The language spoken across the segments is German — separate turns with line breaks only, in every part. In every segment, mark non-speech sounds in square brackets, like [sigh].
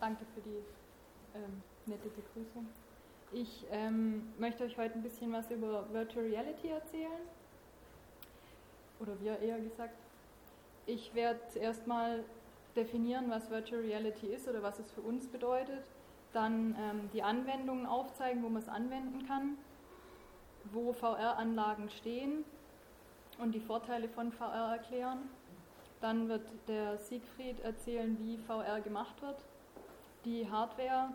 Danke für die ähm, nette Begrüßung. Ich ähm, möchte euch heute ein bisschen was über Virtual Reality erzählen. Oder wir eher gesagt. Ich werde zuerst mal definieren, was Virtual Reality ist oder was es für uns bedeutet. Dann ähm, die Anwendungen aufzeigen, wo man es anwenden kann, wo VR-Anlagen stehen und die Vorteile von VR erklären. Dann wird der Siegfried erzählen, wie VR gemacht wird die Hardware,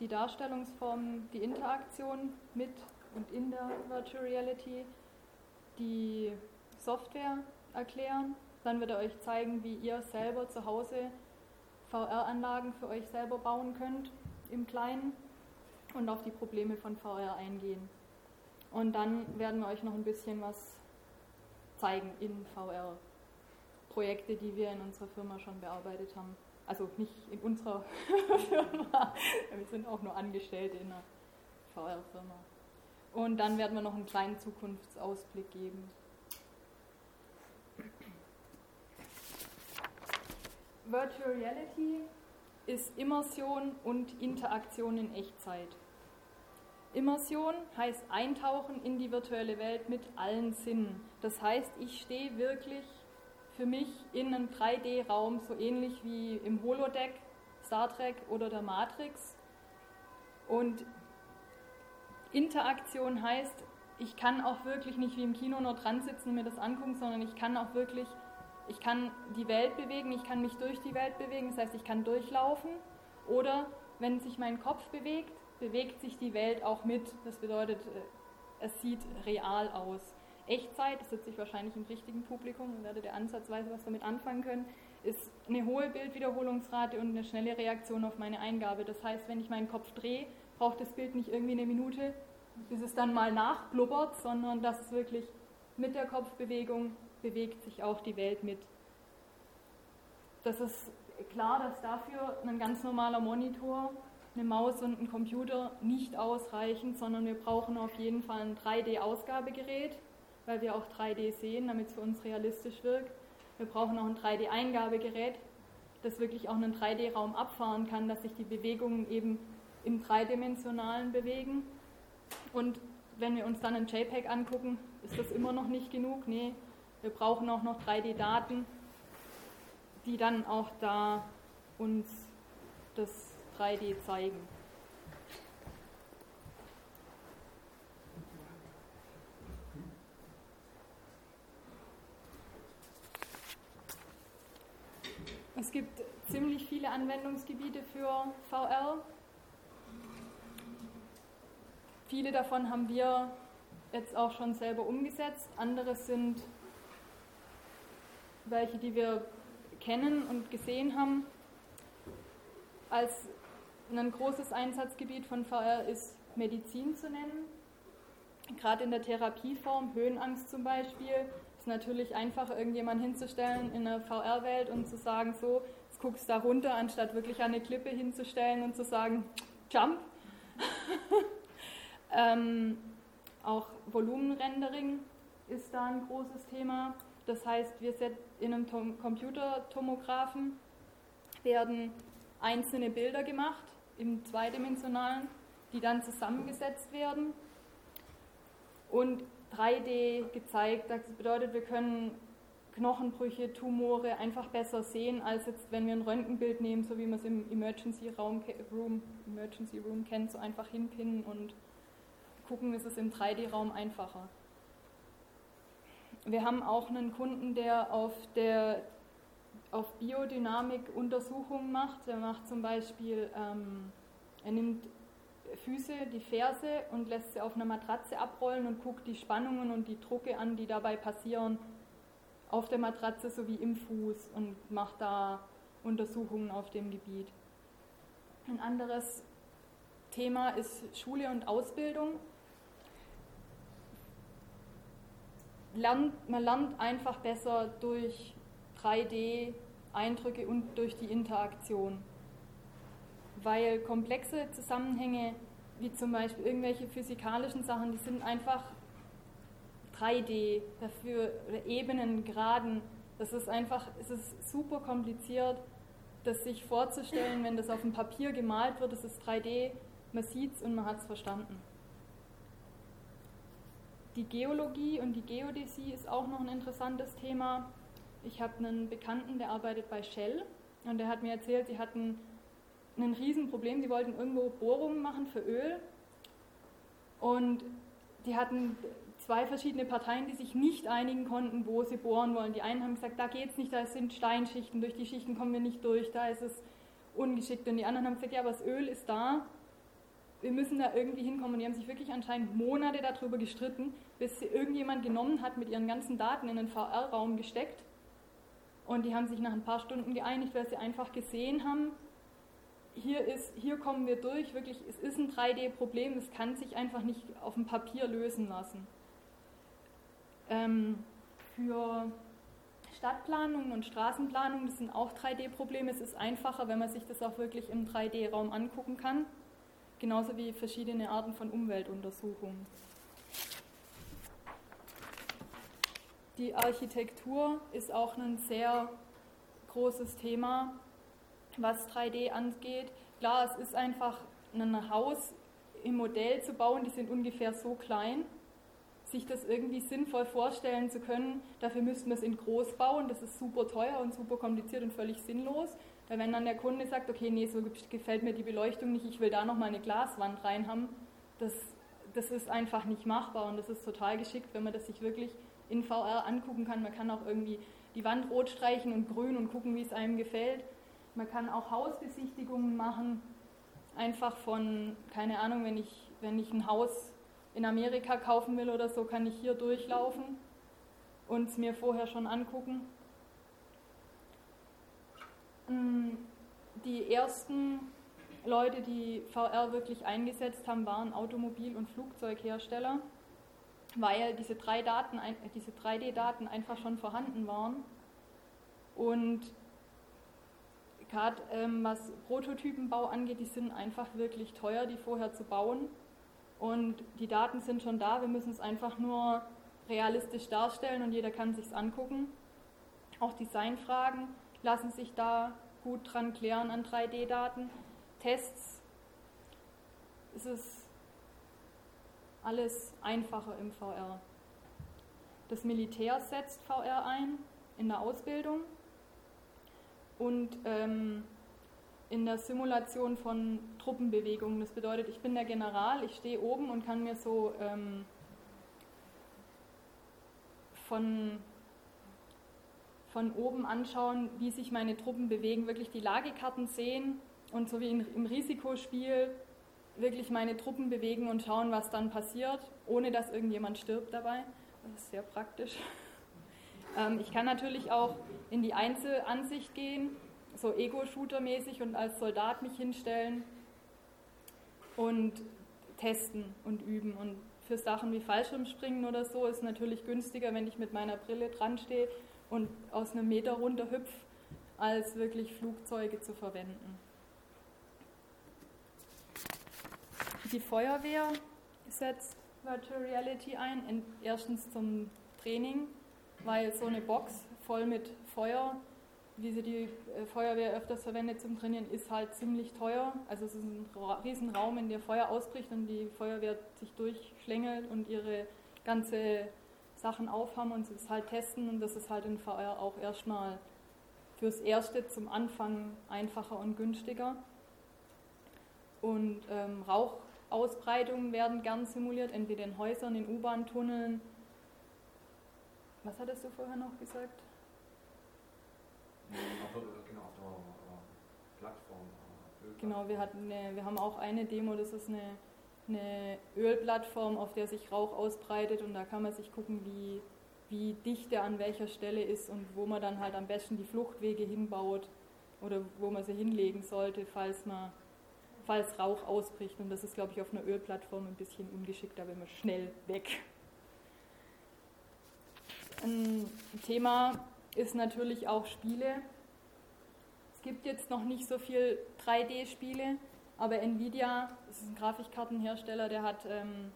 die Darstellungsformen, die Interaktion mit und in der Virtual Reality, die Software erklären. Dann wird er euch zeigen, wie ihr selber zu Hause VR-Anlagen für euch selber bauen könnt im Kleinen und auf die Probleme von VR eingehen. Und dann werden wir euch noch ein bisschen was zeigen in VR. Projekte, die wir in unserer Firma schon bearbeitet haben. Also nicht in unserer [laughs] Firma, wir sind auch nur Angestellte in einer VR-Firma. Und dann werden wir noch einen kleinen Zukunftsausblick geben. Virtual Reality ist Immersion und Interaktion in Echtzeit. Immersion heißt Eintauchen in die virtuelle Welt mit allen Sinnen. Das heißt, ich stehe wirklich für mich in einem 3D-Raum, so ähnlich wie im Holodeck, Star Trek oder der Matrix. Und Interaktion heißt, ich kann auch wirklich nicht wie im Kino nur dran sitzen und mir das angucken, sondern ich kann auch wirklich, ich kann die Welt bewegen, ich kann mich durch die Welt bewegen, das heißt, ich kann durchlaufen. Oder wenn sich mein Kopf bewegt, bewegt sich die Welt auch mit. Das bedeutet, äh, es sieht real aus. Echtzeit, das sitze ich wahrscheinlich im richtigen Publikum und werdet ihr ansatzweise was damit anfangen können, ist eine hohe Bildwiederholungsrate und eine schnelle Reaktion auf meine Eingabe. Das heißt, wenn ich meinen Kopf drehe, braucht das Bild nicht irgendwie eine Minute, bis es dann mal nachblubbert, sondern dass es wirklich mit der Kopfbewegung bewegt sich auch die Welt mit. Das ist klar, dass dafür ein ganz normaler Monitor, eine Maus und ein Computer nicht ausreichen, sondern wir brauchen auf jeden Fall ein 3D-Ausgabegerät, weil wir auch 3D sehen, damit es für uns realistisch wirkt. Wir brauchen auch ein 3D-Eingabegerät, das wirklich auch einen 3D-Raum abfahren kann, dass sich die Bewegungen eben im dreidimensionalen bewegen. Und wenn wir uns dann ein JPEG angucken, ist das immer noch nicht genug. Nee, wir brauchen auch noch 3D-Daten, die dann auch da uns das 3D zeigen. Es gibt ziemlich viele Anwendungsgebiete für VR. Viele davon haben wir jetzt auch schon selber umgesetzt. Andere sind welche, die wir kennen und gesehen haben. Als ein großes Einsatzgebiet von VR ist Medizin zu nennen. Gerade in der Therapieform, Höhenangst zum Beispiel, ist natürlich einfacher, irgendjemanden hinzustellen in einer VR-Welt und zu sagen, so, jetzt guckst da runter, anstatt wirklich an eine Klippe hinzustellen und zu sagen, jump. [laughs] ähm, auch Volumenrendering ist da ein großes Thema. Das heißt, wir in einem Computertomographen werden einzelne Bilder gemacht im zweidimensionalen, die dann zusammengesetzt werden und 3D gezeigt. Das bedeutet, wir können Knochenbrüche, Tumore einfach besser sehen, als jetzt, wenn wir ein Röntgenbild nehmen, so wie man es im Emergency Room, Emergency Room kennt, so einfach hinpinnen und gucken, ist es im 3D-Raum einfacher. Wir haben auch einen Kunden, der auf, der, auf Biodynamik Untersuchungen macht. Der macht zum Beispiel, ähm, er nimmt Füße, die Ferse und lässt sie auf einer Matratze abrollen und guckt die Spannungen und die Drucke an, die dabei passieren auf der Matratze sowie im Fuß und macht da Untersuchungen auf dem Gebiet. Ein anderes Thema ist Schule und Ausbildung. Lernt, man lernt einfach besser durch 3D-Eindrücke und durch die Interaktion weil komplexe Zusammenhänge, wie zum Beispiel irgendwelche physikalischen Sachen, die sind einfach 3D, dafür Ebenen, Graden, das ist einfach, es ist super kompliziert das sich vorzustellen, wenn das auf dem Papier gemalt wird, das ist 3D, man sieht es und man hat es verstanden. Die Geologie und die Geodäsie ist auch noch ein interessantes Thema. Ich habe einen Bekannten, der arbeitet bei Shell und der hat mir erzählt, sie hatten ein Riesenproblem, sie wollten irgendwo Bohrungen machen für Öl und die hatten zwei verschiedene Parteien, die sich nicht einigen konnten, wo sie bohren wollen. Die einen haben gesagt, da geht es nicht, da sind Steinschichten, durch die Schichten kommen wir nicht durch, da ist es ungeschickt. Und die anderen haben gesagt, ja, aber das Öl ist da, wir müssen da irgendwie hinkommen. Und die haben sich wirklich anscheinend Monate darüber gestritten, bis sie irgendjemand genommen hat, mit ihren ganzen Daten in den VR-Raum gesteckt. Und die haben sich nach ein paar Stunden geeinigt, weil sie einfach gesehen haben, hier, ist, hier kommen wir durch, wirklich, es ist ein 3D-Problem, es kann sich einfach nicht auf dem Papier lösen lassen. Ähm, für Stadtplanung und Straßenplanung, das sind auch 3D-Probleme. Es ist einfacher, wenn man sich das auch wirklich im 3D-Raum angucken kann. Genauso wie verschiedene Arten von Umweltuntersuchungen. Die Architektur ist auch ein sehr großes Thema, was 3D angeht. Klar, es ist einfach ein Haus im Modell zu bauen, die sind ungefähr so klein sich das irgendwie sinnvoll vorstellen zu können, dafür müssten wir es in groß bauen. Das ist super teuer und super kompliziert und völlig sinnlos. Weil wenn dann der Kunde sagt, okay, nee, so gefällt mir die Beleuchtung nicht, ich will da nochmal eine Glaswand rein haben, das, das ist einfach nicht machbar und das ist total geschickt, wenn man das sich wirklich in VR angucken kann. Man kann auch irgendwie die Wand rot streichen und grün und gucken, wie es einem gefällt. Man kann auch Hausbesichtigungen machen, einfach von, keine Ahnung, wenn ich, wenn ich ein Haus in Amerika kaufen will oder so, kann ich hier durchlaufen und es mir vorher schon angucken. Mm, die ersten Leute, die VR wirklich eingesetzt haben, waren Automobil- und Flugzeughersteller, weil diese 3D-Daten einfach schon vorhanden waren. Und gerade ähm, was Prototypenbau angeht, die sind einfach wirklich teuer, die vorher zu bauen. Und die Daten sind schon da, wir müssen es einfach nur realistisch darstellen und jeder kann sich angucken. Auch Designfragen lassen sich da gut dran klären an 3D-Daten. Tests ist es alles einfacher im VR. Das Militär setzt VR ein in der Ausbildung und ähm, in der Simulation von Truppenbewegungen. Das bedeutet, ich bin der General, ich stehe oben und kann mir so ähm, von, von oben anschauen, wie sich meine Truppen bewegen, wirklich die Lagekarten sehen und so wie in, im Risikospiel wirklich meine Truppen bewegen und schauen, was dann passiert, ohne dass irgendjemand stirbt dabei. Das ist sehr praktisch. Ähm, ich kann natürlich auch in die Einzelansicht gehen so Ego-Shooter-mäßig und als Soldat mich hinstellen und testen und üben. Und für Sachen wie Fallschirmspringen oder so ist natürlich günstiger, wenn ich mit meiner Brille dran stehe und aus einem Meter runter hüpfe, als wirklich Flugzeuge zu verwenden. Die Feuerwehr setzt Virtual Reality ein, erstens zum Training, weil so eine Box voll mit Feuer wie sie die äh, Feuerwehr öfters verwendet zum Trainieren, ist halt ziemlich teuer. Also es ist ein Riesenraum, in dem Feuer ausbricht und die Feuerwehr sich durchschlängelt und ihre ganze Sachen aufhaben und es halt testen und das ist halt in VR auch erstmal fürs Erste zum Anfang einfacher und günstiger. Und ähm, Rauchausbreitungen werden gern simuliert, entweder in Häusern, in U-Bahn-Tunneln. Was hattest du vorher noch gesagt? genau, auf der Plattform. Genau, wir, hatten eine, wir haben auch eine Demo, das ist eine, eine Ölplattform, auf der sich Rauch ausbreitet und da kann man sich gucken, wie, wie dicht er an welcher Stelle ist und wo man dann halt am besten die Fluchtwege hinbaut oder wo man sie hinlegen sollte, falls man falls Rauch ausbricht. Und das ist, glaube ich, auf einer Ölplattform ein bisschen ungeschickt, da will man schnell weg. Ein Thema, ist natürlich auch Spiele. Es gibt jetzt noch nicht so viel 3D-Spiele, aber Nvidia, das ist ein Grafikkartenhersteller, der hat ähm,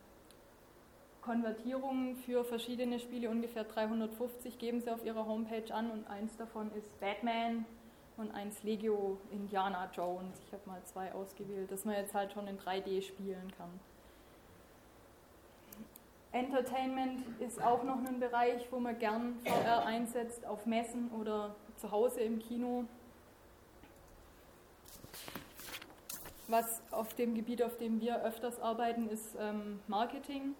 Konvertierungen für verschiedene Spiele, ungefähr 350 geben sie auf ihrer Homepage an und eins davon ist Batman und eins Legio Indiana Jones. Ich habe mal zwei ausgewählt, dass man jetzt halt schon in 3D spielen kann. Entertainment ist auch noch ein Bereich, wo man gern VR einsetzt, auf Messen oder zu Hause im Kino. Was auf dem Gebiet, auf dem wir öfters arbeiten, ist ähm, Marketing,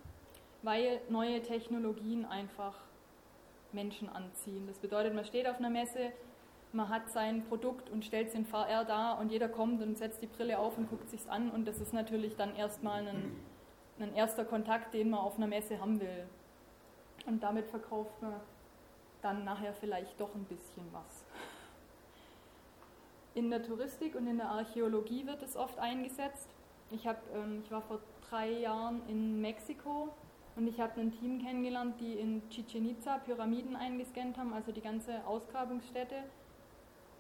weil neue Technologien einfach Menschen anziehen. Das bedeutet, man steht auf einer Messe, man hat sein Produkt und stellt es in VR da und jeder kommt und setzt die Brille auf und guckt sich's an und das ist natürlich dann erstmal ein, ein erster Kontakt, den man auf einer Messe haben will. Und damit verkauft man dann nachher vielleicht doch ein bisschen was. In der Touristik und in der Archäologie wird es oft eingesetzt. Ich, hab, ähm, ich war vor drei Jahren in Mexiko und ich habe ein Team kennengelernt, die in Chichen Itza Pyramiden eingescannt haben, also die ganze Ausgrabungsstätte.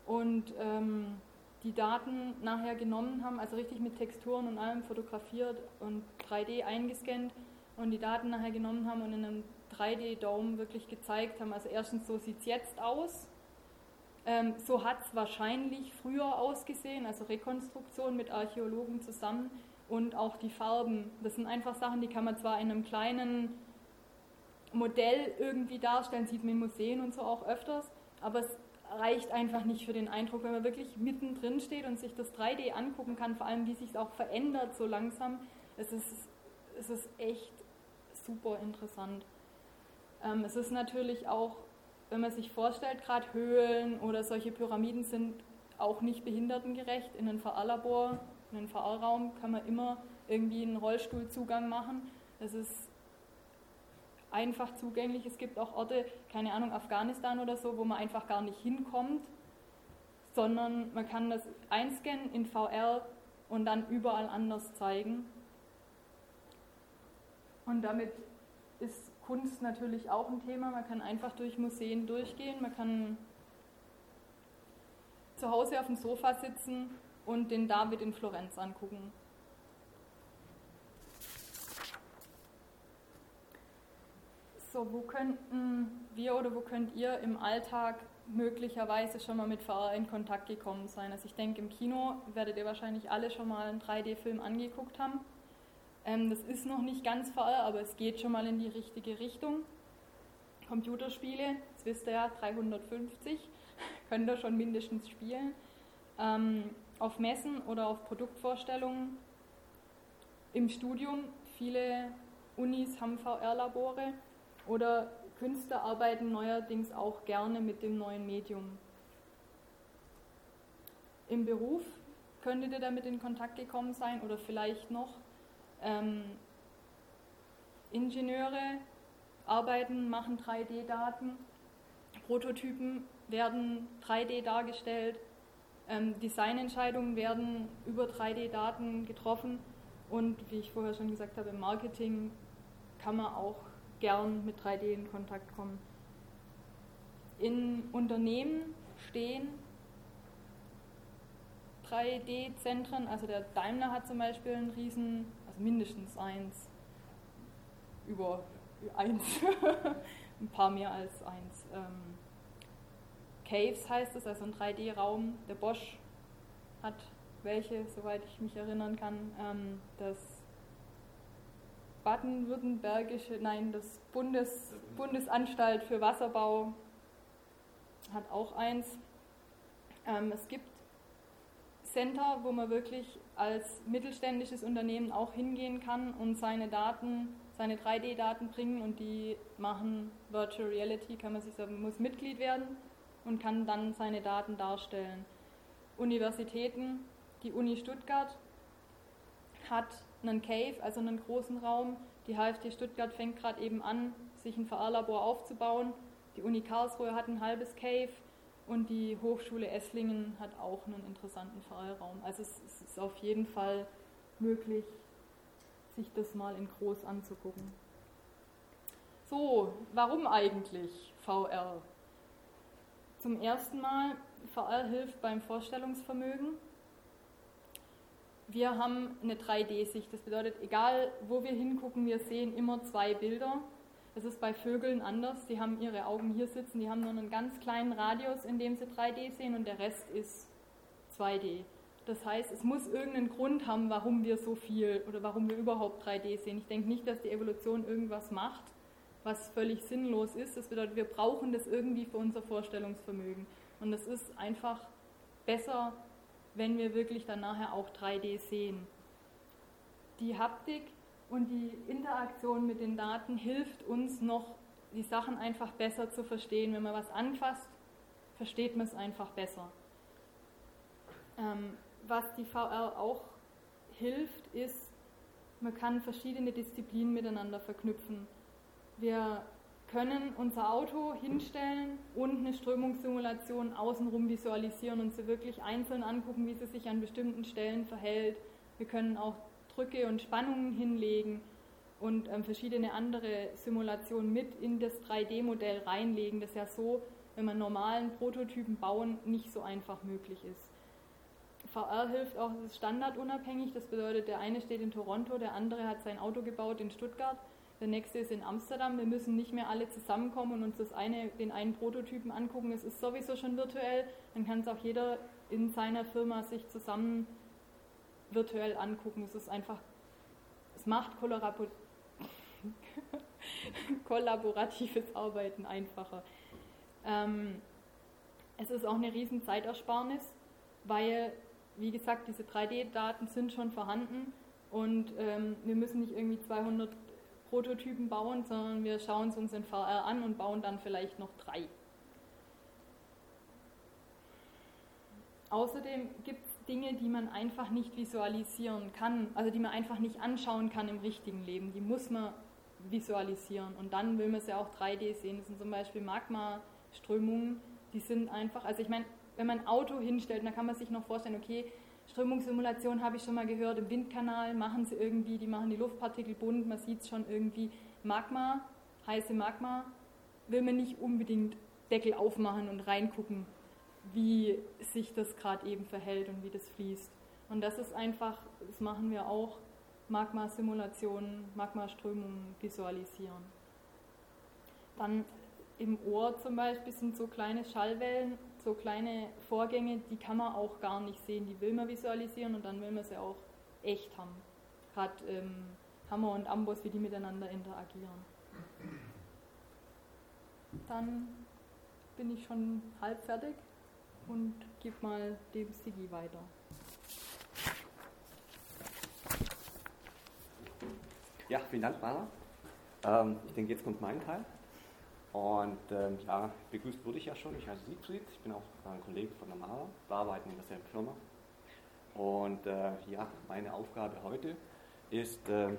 Und ähm, die Daten nachher genommen haben, also richtig mit Texturen und allem fotografiert und 3D eingescannt und die Daten nachher genommen haben und in einem 3D-Dome wirklich gezeigt haben. Also erstens, so sieht es jetzt aus ähm, so hat es wahrscheinlich früher ausgesehen, also Rekonstruktion mit Archäologen zusammen und auch die Farben. Das sind einfach Sachen, die kann man zwar in einem kleinen Modell irgendwie darstellen, sieht man in Museen und so auch öfters, aber es reicht einfach nicht für den Eindruck, wenn man wirklich mittendrin steht und sich das 3D angucken kann, vor allem wie sich es auch verändert so langsam. Es ist, es ist echt super interessant. Ähm, es ist natürlich auch wenn man sich vorstellt, gerade Höhlen oder solche Pyramiden sind auch nicht behindertengerecht. In einem VR-Labor, in einem VR-Raum kann man immer irgendwie einen Rollstuhlzugang machen. Das ist einfach zugänglich. Es gibt auch Orte, keine Ahnung, Afghanistan oder so, wo man einfach gar nicht hinkommt, sondern man kann das einscannen in VR und dann überall anders zeigen. Und damit ist Kunst natürlich auch ein Thema. Man kann einfach durch Museen durchgehen. Man kann zu Hause auf dem Sofa sitzen und den David in Florenz angucken. So, wo könnten wir oder wo könnt ihr im Alltag möglicherweise schon mal mit VR in Kontakt gekommen sein? Also ich denke, im Kino werdet ihr wahrscheinlich alle schon mal einen 3D-Film angeguckt haben. Ähm, das ist noch nicht ganz VR, aber es geht schon mal in die richtige Richtung. Computerspiele, das wisst ihr ja, 350, [laughs] könnt ihr schon mindestens spielen. Ähm, auf Messen oder auf Produktvorstellungen. Im Studium, viele Unis haben VR-Labore oder Künstler arbeiten neuerdings auch gerne mit dem neuen Medium. Im Beruf könntet ihr damit in Kontakt gekommen sein oder vielleicht noch ähm, Ingenieure arbeiten, machen 3D-Daten, Prototypen werden 3D dargestellt, ähm, Designentscheidungen werden über 3D-Daten getroffen und wie ich vorher schon gesagt habe, im Marketing kann man auch gern mit 3D in Kontakt kommen. In Unternehmen stehen 3D-Zentren, also der Daimler hat zum Beispiel einen riesen also mindestens eins, über eins, [laughs] ein paar mehr als eins. Ähm, Caves heißt es, also ein 3D-Raum. Der Bosch hat welche, soweit ich mich erinnern kann. Ähm, das baden-württembergische, nein, das Bundes, Bundesanstalt für Wasserbau hat auch eins. Ähm, es gibt Center, wo man wirklich als mittelständisches Unternehmen auch hingehen kann und seine Daten, seine 3D-Daten bringen und die machen Virtual Reality, kann man sich sagen, muss Mitglied werden und kann dann seine Daten darstellen. Universitäten, die Uni Stuttgart hat einen Cave, also einen großen Raum. Die HFT Stuttgart fängt gerade eben an, sich ein VR-Labor aufzubauen. Die Uni Karlsruhe hat ein halbes Cave und die Hochschule Esslingen hat auch einen interessanten VR-Raum. Also es, es ist auf jeden Fall möglich, sich das mal in groß anzugucken. So, warum eigentlich VR? Zum ersten Mal, VR hilft beim Vorstellungsvermögen. Wir haben eine 3D-Sicht. Das bedeutet, egal wo wir hingucken, wir sehen immer zwei Bilder. Das ist bei Vögeln anders. Die haben ihre Augen hier sitzen, die haben nur einen ganz kleinen Radius, in dem sie 3D sehen und der Rest ist 2D. Das heißt, es muss irgendeinen Grund haben, warum wir so viel oder warum wir überhaupt 3D sehen. Ich denke nicht, dass die Evolution irgendwas macht, was völlig sinnlos ist. Das bedeutet, wir brauchen das irgendwie für unser Vorstellungsvermögen. Und es ist einfach besser, wenn wir wirklich dann nachher auch 3D sehen. Die Haptik und die Interaktion mit den Daten hilft uns noch, die Sachen einfach besser zu verstehen. Wenn man was anfasst, versteht man es einfach besser. Ähm, was die VR auch hilft, ist, man kann verschiedene Disziplinen miteinander verknüpfen. Wir können unser Auto hinstellen und eine Strömungssimulation außenrum visualisieren und sie wirklich einzeln angucken, wie sie sich an bestimmten Stellen verhält. Wir können auch Drücke und Spannungen hinlegen und ähm, verschiedene andere Simulationen mit in das 3D-Modell reinlegen, das ja so, wenn man normalen Prototypen bauen, nicht so einfach möglich ist. VR hilft auch, es ist standardunabhängig, das bedeutet, der eine steht in Toronto, der andere hat sein Auto gebaut in Stuttgart, der nächste ist in Amsterdam. Wir müssen nicht mehr alle zusammenkommen und uns das eine, den einen Prototypen angucken. Es ist sowieso schon virtuell, dann kann es auch jeder in seiner Firma sich zusammen virtuell angucken. Es ist einfach, es macht [laughs] kollaboratives Arbeiten einfacher. Ähm, es ist auch eine riesen Zeitersparnis, weil wie gesagt, diese 3D-Daten sind schon vorhanden und ähm, wir müssen nicht irgendwie 200 Prototypen bauen, sondern wir schauen es uns in VR an und bauen dann vielleicht noch drei. Außerdem gibt es Dinge, die man einfach nicht visualisieren kann, also die man einfach nicht anschauen kann im richtigen Leben. Die muss man visualisieren und dann will man sie auch 3D sehen. Das sind zum Beispiel Magma-Strömungen, die sind einfach, also ich meine, wenn man ein Auto hinstellt, dann kann man sich noch vorstellen, okay, Strömungssimulation habe ich schon mal gehört, im Windkanal machen sie irgendwie, die machen die Luftpartikel bunt, man sieht es schon irgendwie. Magma, heiße Magma, will man nicht unbedingt Deckel aufmachen und reingucken, wie sich das gerade eben verhält und wie das fließt. Und das ist einfach, das machen wir auch, Magma-Simulationen, Magma-Strömungen visualisieren. Dann im Ohr zum Beispiel sind so kleine Schallwellen so kleine Vorgänge, die kann man auch gar nicht sehen, die will man visualisieren und dann will man sie auch echt haben. Gerade ähm, Hammer und Amboss, wie die miteinander interagieren. Dann bin ich schon halb fertig und gebe mal dem Sigi weiter.
Ja, vielen Dank, Mara. Ähm, ich denke, jetzt kommt mein Teil. Und ähm, ja, begrüßt wurde ich ja schon. Ich heiße Siegfried, ich bin auch ein Kollege von der Mara, wir arbeiten in derselben Firma. Und äh, ja, meine Aufgabe heute ist, äh,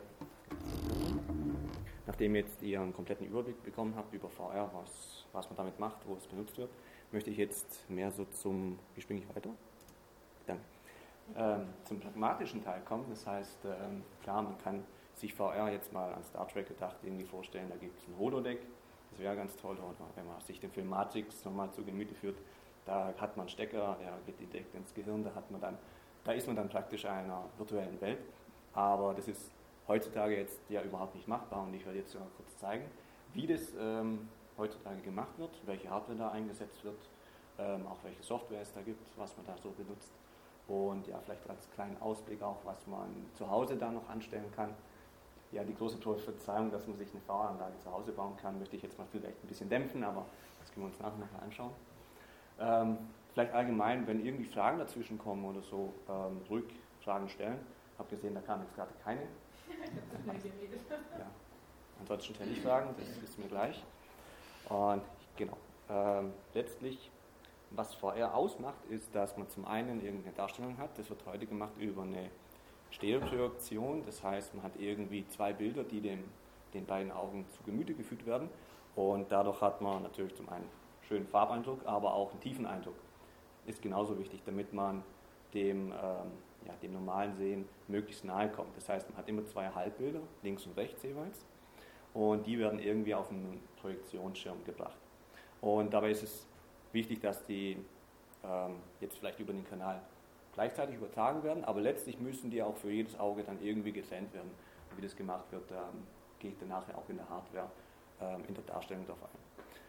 nachdem jetzt ihr einen kompletten Überblick bekommen habt über VR, was, was man damit macht, wo es benutzt wird, möchte ich jetzt mehr so zum, wie springe ich weiter? Danke. Ähm, zum pragmatischen Teil kommen. Das heißt, ähm, klar, man kann sich VR jetzt mal an Star Trek gedacht irgendwie vorstellen, da gibt es ein Holodeck, das wäre ganz toll, wenn man sich den Film Matrix nochmal zu Gemüte führt. Da hat man einen Stecker, der geht direkt ins Gehirn, da, hat man dann, da ist man dann praktisch in einer virtuellen Welt. Aber das ist heutzutage jetzt ja überhaupt nicht machbar und ich werde jetzt mal kurz zeigen, wie das ähm, heutzutage gemacht wird, welche Hardware da eingesetzt wird, ähm, auch welche Software es da gibt, was man da so benutzt und ja, vielleicht als kleinen Ausblick auch, was man zu Hause da noch anstellen kann ja, die große Verzeihung, dass man sich eine Fahranlage zu Hause bauen kann, möchte ich jetzt mal vielleicht ein bisschen dämpfen, aber das können wir uns nachher, nachher anschauen. Ähm, vielleicht allgemein, wenn irgendwie Fragen dazwischen kommen oder so, ähm, ruhig Fragen stellen. Ich habe gesehen, da kamen jetzt gerade keine. ja. Ansonsten stelle ich Fragen, das ist mir gleich. Und genau, ähm, letztlich, was VR ausmacht, ist, dass man zum einen irgendeine Darstellung hat. Das wird heute gemacht über eine Stereoprojektion, das heißt, man hat irgendwie zwei Bilder, die dem, den beiden Augen zu Gemüte geführt werden und dadurch hat man natürlich zum einen schönen Farbeindruck, aber auch einen tiefen Eindruck. Ist genauso wichtig, damit man dem, ähm, ja, dem normalen Sehen möglichst nahe kommt. Das heißt, man hat immer zwei Halbbilder, links und rechts jeweils, und die werden irgendwie auf einen Projektionsschirm gebracht. Und dabei ist es wichtig, dass die ähm, jetzt vielleicht über den Kanal gleichzeitig übertragen werden, aber letztlich müssen die auch für jedes Auge dann irgendwie getrennt werden. Und wie das gemacht wird, da gehe ich dann nachher auch in der Hardware ähm, in der Darstellung darauf ein.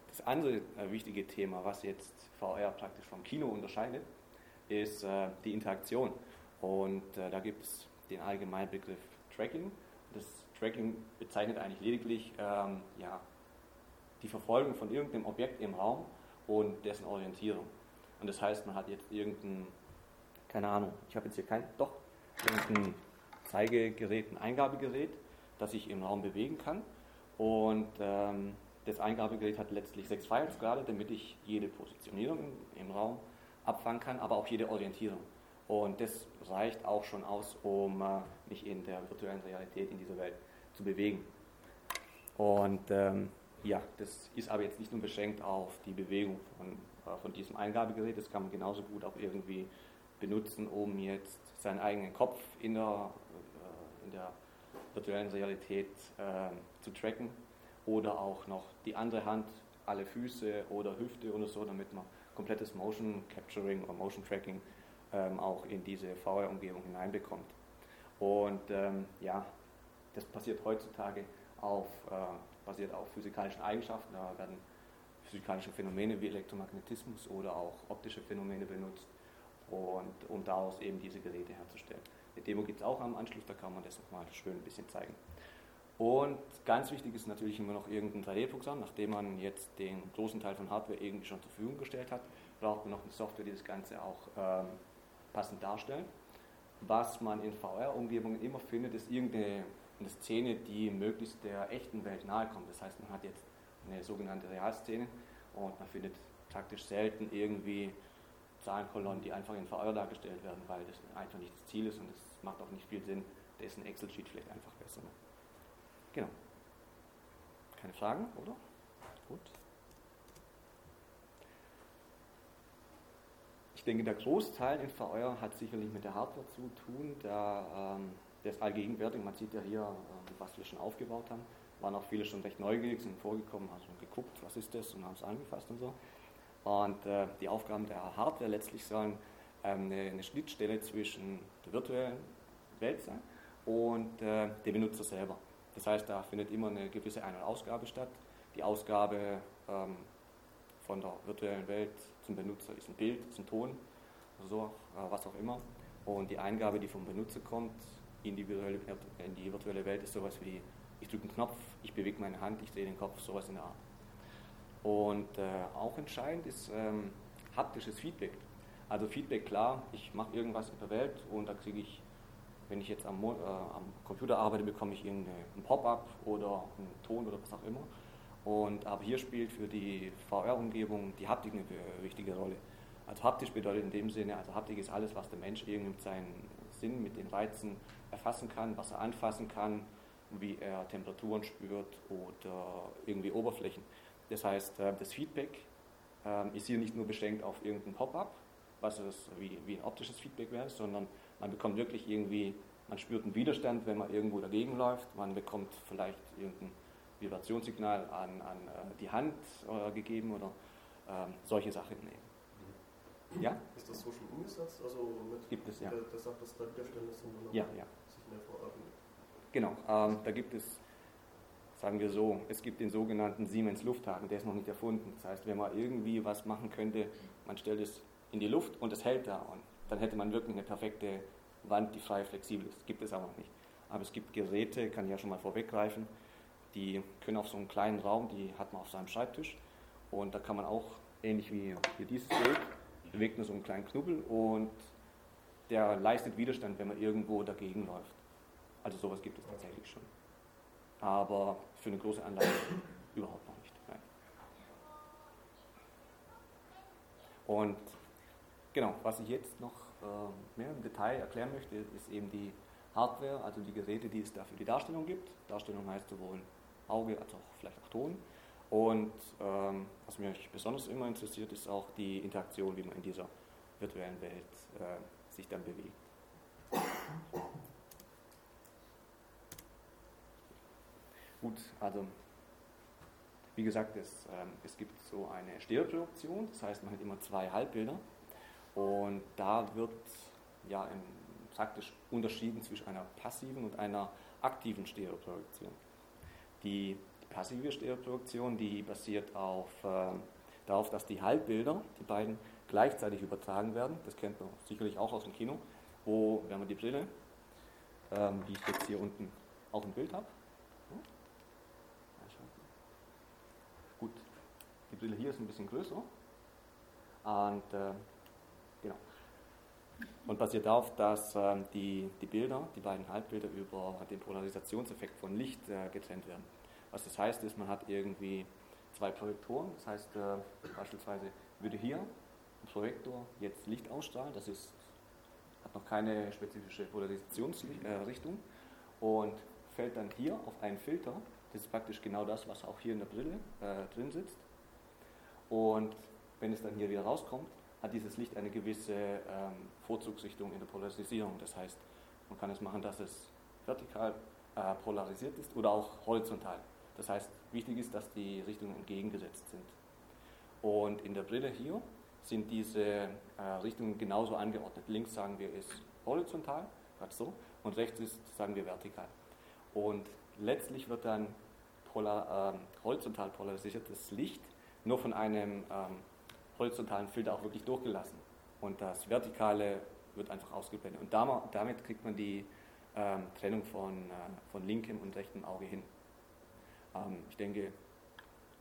Das andere äh, wichtige Thema, was jetzt VR praktisch vom Kino unterscheidet, ist äh, die Interaktion. Und äh, da gibt es den allgemeinen Begriff Tracking. Das Tracking bezeichnet eigentlich lediglich ähm, ja, die Verfolgung von irgendeinem Objekt im Raum und dessen Orientierung. Und das heißt, man hat jetzt irgendein, keine Ahnung, ich habe jetzt hier kein, doch, irgendein Zeigegerät, ein Eingabegerät, das ich im Raum bewegen kann. Und ähm, das Eingabegerät hat letztlich sechs Freiheitsgrade, damit ich jede Positionierung im, im Raum abfangen kann, aber auch jede Orientierung. Und das reicht auch schon aus, um äh, mich in der virtuellen Realität in dieser Welt zu bewegen. Und ähm, ja, das ist aber jetzt nicht nur beschränkt auf die Bewegung von, äh, von diesem Eingabegerät, das kann man genauso gut auch irgendwie benutzen, um jetzt seinen eigenen Kopf in der, äh, in der virtuellen Realität äh, zu tracken oder auch noch die andere Hand, alle Füße oder Hüfte oder so, damit man komplettes Motion Capturing oder Motion Tracking ähm, auch in diese VR-Umgebung hineinbekommt. Und ähm, ja, das passiert heutzutage auf, äh, basiert auf physikalischen Eigenschaften. Da werden physikalische Phänomene wie Elektromagnetismus oder auch optische Phänomene benutzt, und, um daraus eben diese Geräte herzustellen. Eine Demo gibt es auch am Anschluss, da kann man das nochmal schön ein bisschen zeigen. Und ganz wichtig ist natürlich immer noch irgendein 3D-Programm. Nachdem man jetzt den großen Teil von Hardware irgendwie schon zur Verfügung gestellt hat, braucht man noch eine Software, die das Ganze auch ähm, passend darstellt. Was man in VR-Umgebungen immer findet, ist irgendeine eine Szene, die möglichst der echten Welt nahe kommt. Das heißt, man hat jetzt eine sogenannte Realszene und man findet praktisch selten irgendwie Zahlenkolonnen, die einfach in VR dargestellt werden, weil das einfach nicht das Ziel ist und es macht auch nicht viel Sinn. Da ist ein Excel-Sheet vielleicht einfach besser. Genau. Keine Fragen, oder? Gut. Ich denke, der Großteil in VR hat sicherlich mit der Hardware zu tun. Da, ähm, der ist allgegenwärtig. Man sieht ja hier, ähm, was wir schon aufgebaut haben. Waren auch viele schon recht neugierig, sind vorgekommen, haben schon geguckt, was ist das und haben es angefasst und so. Und äh, die Aufgaben der Hardware letztlich sollen ähm, eine, eine, Schnittstelle zwischen der virtuellen Welt sein und äh, dem Benutzer selber. Das heißt, da findet immer eine gewisse Ein- und Ausgabe statt. Die Ausgabe ähm, von der virtuellen Welt zum Benutzer ist ein Bild, ist ein Ton, so, äh, was auch immer. Und die Eingabe, die vom Benutzer kommt in die virtuelle, in die virtuelle Welt, ist sowas wie, ich drücke einen Knopf, ich bewege meine Hand, ich drehe den Kopf, sowas in der Art. Und äh, auch entscheidend ist ähm, haptisches Feedback. Also Feedback, klar, ich mache irgendwas in der Welt und da kriege ich wenn ich jetzt am, äh, am Computer arbeite, bekomme ich ein Pop-up oder einen Ton oder was auch immer. Und, aber hier spielt für die VR-Umgebung die Haptik eine wichtige Rolle. Also haptisch bedeutet in dem Sinne, also Haptik ist alles, was der Mensch irgendwie mit seinen Sinn, mit den Reizen erfassen kann, was er anfassen kann, wie er Temperaturen spürt oder irgendwie Oberflächen. Das heißt, äh, das Feedback ähm, ist hier nicht nur beschränkt auf irgendein Pop-up, was es wie, wie ein optisches Feedback wäre, sondern man bekommt wirklich irgendwie, man spürt einen Widerstand, wenn man irgendwo dagegen läuft. Man bekommt vielleicht irgendein Vibrationssignal an, an äh, die Hand äh, gegeben oder äh, solche Sachen.
Mhm. Ja? Ist das so schon umgesetzt? Also mit
gibt es, ja.
Der, der sagt, dass da Widerstände sind
und ja, ja. sich mehr verordnet. Genau, ähm, da gibt es, sagen wir so, es gibt den sogenannten Siemens Lufthaken, der ist noch nicht erfunden. Das heißt, wenn man irgendwie was machen könnte, man stellt es in die Luft und es hält da. Und dann hätte man wirklich eine perfekte Wand, die frei flexibel ist. Gibt es aber noch nicht. Aber es gibt Geräte, kann ich ja schon mal vorweggreifen, die können auf so einem kleinen Raum, die hat man auf seinem Schreibtisch und da kann man auch, ähnlich wie hier dieses Bild, bewegt man so einen kleinen Knubbel und der leistet Widerstand, wenn man irgendwo dagegen läuft. Also sowas gibt es tatsächlich schon. Aber für eine große Anlage [coughs] überhaupt noch nicht. Nein. Und Genau, was ich jetzt noch äh, mehr im Detail erklären möchte, ist eben die Hardware, also die Geräte, die es da für die Darstellung gibt. Darstellung heißt sowohl Auge als auch vielleicht auch Ton. Und ähm, was mich besonders immer interessiert, ist auch die Interaktion, wie man in dieser virtuellen Welt äh, sich dann bewegt. Gut, also wie gesagt, es, ähm, es gibt so eine Stereoproduktion, das heißt, man hat immer zwei Halbbilder und da wird ja im, praktisch unterschieden zwischen einer passiven und einer aktiven Stereoproduktion. Die passive Stereoproduktion, die basiert auf, äh, darauf, dass die Halbbilder, die beiden, gleichzeitig übertragen werden. Das kennt man sicherlich auch aus dem Kino, wo, wenn man die Brille, ähm, die ich jetzt hier unten auch im Bild habe, Gut, die Brille hier ist ein bisschen größer. Und äh, genau. Und basiert darauf, dass äh, die, die Bilder, die beiden Halbbilder über den Polarisationseffekt von Licht äh, getrennt werden. Was das heißt, ist, man hat irgendwie zwei Projektoren. Das heißt, äh, beispielsweise würde hier ein Projektor jetzt Licht ausstrahlen. Das ist, hat noch keine spezifische Polarisationsrichtung und fällt dann hier auf einen Filter das ist praktisch genau das, was auch hier in der Brille äh, drin sitzt. Und wenn es dann hier wieder rauskommt, hat dieses Licht eine gewisse ähm, Vorzugsrichtung in der Polarisierung. Das heißt, man kann es machen, dass es vertikal äh, polarisiert ist oder auch horizontal. Das heißt, wichtig ist, dass die Richtungen entgegengesetzt sind. Und in der Brille hier sind diese äh, Richtungen genauso angeordnet. Links sagen wir ist horizontal, gerade so, und rechts ist, sagen wir vertikal. Und letztlich wird dann polar, äh, horizontal polarisiertes Licht nur von einem ähm, horizontalen Filter auch wirklich durchgelassen. Und das Vertikale wird einfach ausgeblendet. Und damit kriegt man die ähm, Trennung von, äh, von linkem und rechtem Auge hin. Ähm, ich denke,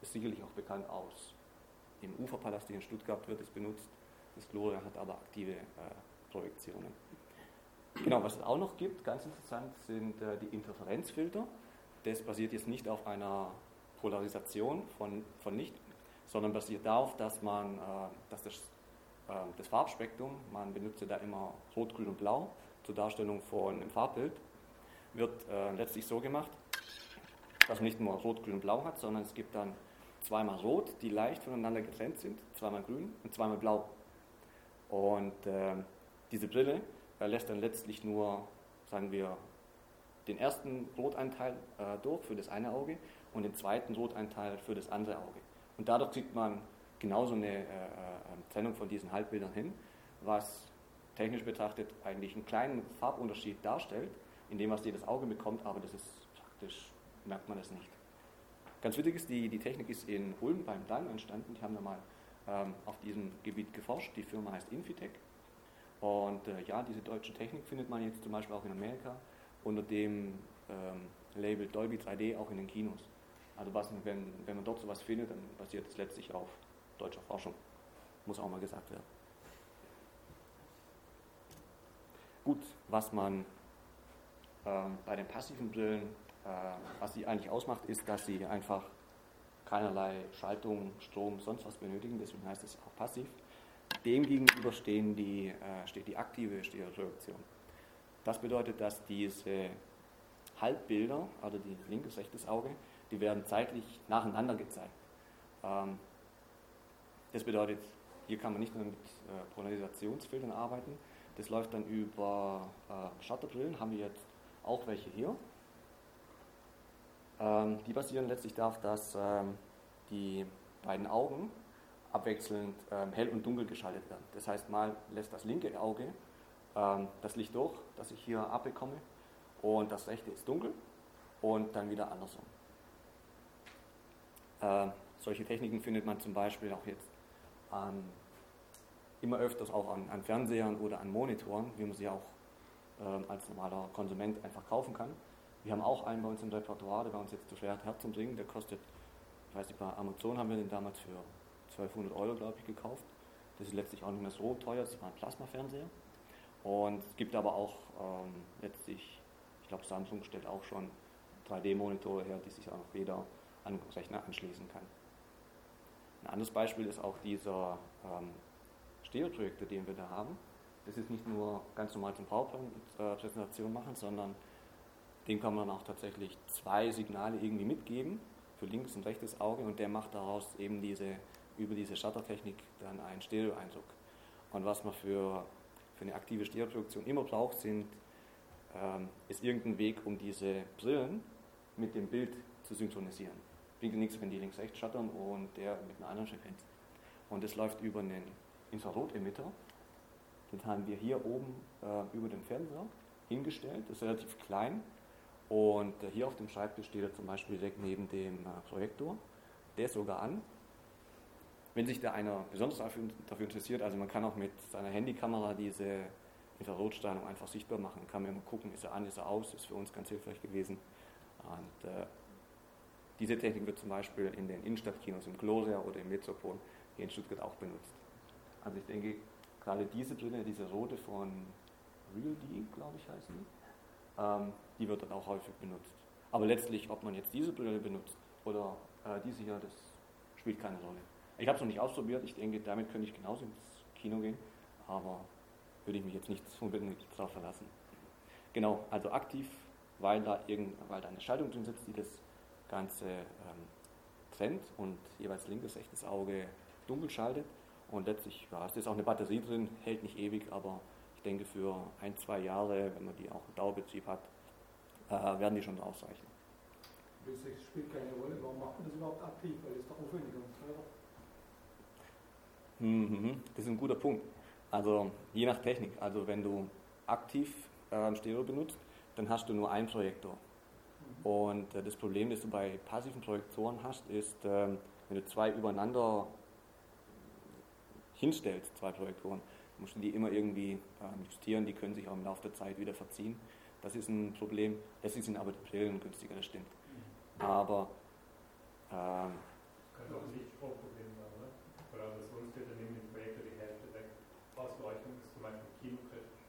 ist sicherlich auch bekannt aus dem Uferpalast hier in Stuttgart wird es benutzt. Das Gloria hat aber aktive äh, Projektionen. Genau, was es auch noch gibt, ganz interessant, sind äh, die Interferenzfilter das basiert jetzt nicht auf einer Polarisation von, von Licht, sondern basiert darauf, dass man äh, dass das, äh, das Farbspektrum, man benutzt da immer Rot, Grün und Blau zur Darstellung von einem Farbbild, wird äh, letztlich so gemacht, dass man nicht nur Rot, Grün und Blau hat, sondern es gibt dann zweimal Rot, die leicht voneinander getrennt sind, zweimal Grün und zweimal Blau. Und diese Brille lässt dann letztlich nur, sagen wir, den ersten Rotanteil äh, durch für das eine Auge und den zweiten Rotanteil für das andere Auge. Und dadurch kriegt man genauso eine äh, äh, Trennung von diesen Halbbildern hin, was technisch betrachtet eigentlich einen kleinen Farbunterschied darstellt, in dem, was jedes Auge bekommt, aber das ist praktisch, merkt man das nicht. Ganz wichtig ist, die, die Technik ist in Ulm beim DAN entstanden. Die haben da mal ähm, auf diesem Gebiet geforscht. Die Firma heißt Infitec. Und äh, ja, diese deutsche Technik findet man jetzt zum Beispiel auch in Amerika unter dem ähm, Label Dolby 3D auch in den Kinos. Also was, wenn, wenn man dort sowas findet, dann basiert es letztlich auf deutscher Forschung. Muss auch mal gesagt werden. Gut, was man ähm, bei den passiven Brillen, äh, was sie eigentlich ausmacht, ist, dass sie einfach keinerlei Schaltung, Strom, sonst was benötigen, deswegen heißt es auch passiv. Demgegenüber stehen die, äh, steht die aktive Stereoproduktion. Das bedeutet, dass diese Halbbilder, also die linkes, rechtes Auge, die werden zeitlich nacheinander gezeigt. Ähm, das bedeutet, hier kann man nicht nur mit äh, Polarisationsfiltern arbeiten, das läuft dann über äh, Shutterbrillen, haben wir jetzt auch welche hier. Ähm, die basieren letztlich darauf, dass ähm, die beiden Augen abwechselnd hell und dunkel geschaltet werden. Das heißt, mal lässt das linke Auge ähm, das Licht durch, das ich hier abbekomme, und das rechte ist dunkel und dann wieder andersrum. Äh, solche Techniken findet man zum Beispiel auch jetzt an, immer öfters auch an, an, Fernsehern oder an Monitoren, wie man sie auch äh, als normaler Konsument einfach kaufen kann. Wir haben auch einen bei uns im Repertoire, der bei uns jetzt zu schwer herzubringen, der kostet, ich weiß nicht, bei Amazon haben wir den damals für 1200 Euro, glaube ich, gekauft. Das ist letztlich auch nicht mehr so teuer, das war ein Plasmafernseher. Und es gibt aber auch ähm, letztlich, ich glaube Samsung stellt auch schon 3D-Monitore her, die sich auch jeder an Rechner anschließen kann. Ein anderes Beispiel ist auch dieser ähm, Stereoprojektor, den wir da haben. Das ist nicht nur ganz normal zum PowerPoint-Präsentation machen, sondern dem kann man auch tatsächlich zwei Signale irgendwie mitgeben für linkes und rechtes Auge und der macht daraus eben diese, über diese Shuttertechnik dann einen Stereo-Eindruck. Und was man für für eine aktive Stereoproduktion immer braucht, sind, ähm, ist irgendein Weg, um diese Brillen mit dem Bild zu synchronisieren. Bringt nichts, wenn die links-rechts schattern und der mit einer anderen Frequenz. Und das läuft über einen Infrarotemitter. Den haben wir hier oben äh, über den Fernseher hingestellt. Das ist relativ klein Und äh, hier auf dem Schreibtisch steht er zum Beispiel direkt neben dem äh, Projektor. Der ist sogar an. Wenn sich da einer besonders dafür, dafür interessiert, also man kann auch mit seiner Handykamera diese Infrarotstrahlung einfach sichtbar machen. Kann man immer gucken, ist er an, ist er aus, ist für uns ganz hilfreich gewesen. Und äh, diese Technik wird zum Beispiel in den Innenstadtkinos im Gloria oder im Metropol hier in Stuttgart auch benutzt. Also ich denke, gerade diese Brille, diese rote von Real D, glaube ich heißt die, ähm, die wird dann auch häufig benutzt. Aber letztlich, ob man jetzt diese Brille benutzt oder äh, diese hier, das spielt keine Rolle. Ich habe es noch nicht ausprobiert, ich denke, damit könnte ich genauso ins Kino gehen, aber würde ich mich jetzt nicht [laughs] unbedingt darauf verlassen. Genau, also aktiv, weil da, irgend, weil da eine Schaltung drin sitzt, die das Ganze ähm, trennt und jeweils linkes, rechtes Auge dunkel schaltet. Und letztlich ja, es ist auch eine Batterie drin, hält nicht ewig, aber ich denke für ein, zwei Jahre, wenn man die auch im Dauerbetrieb hat, äh, werden die schon ausreichen.
Das spielt keine Rolle. Warum macht man das überhaupt aktiv? Weil es doch aufwendiger und teurer.
Mhm, das ist ein guter Punkt. Also je nach Technik. Also wenn du aktiv äh, Stereo benutzt, dann hast du nur einen Projektor. Und äh, das Problem, das du bei passiven Projektoren hast, ist, äh, wenn du zwei übereinander hinstellst, zwei Projektoren, musst du die immer irgendwie ähm, justieren, die können sich auch im Laufe der Zeit wieder verziehen. Das ist ein Problem. Letztlich sind aber die Brillen günstiger, das stimmt. Aber
ähm, das könnte auch ein Lichtstromproblem sein, oder? Oder das Unstille nehmen die Projekte die Hälfte weg. Ausleuchtung ist zum Beispiel kinokritisch.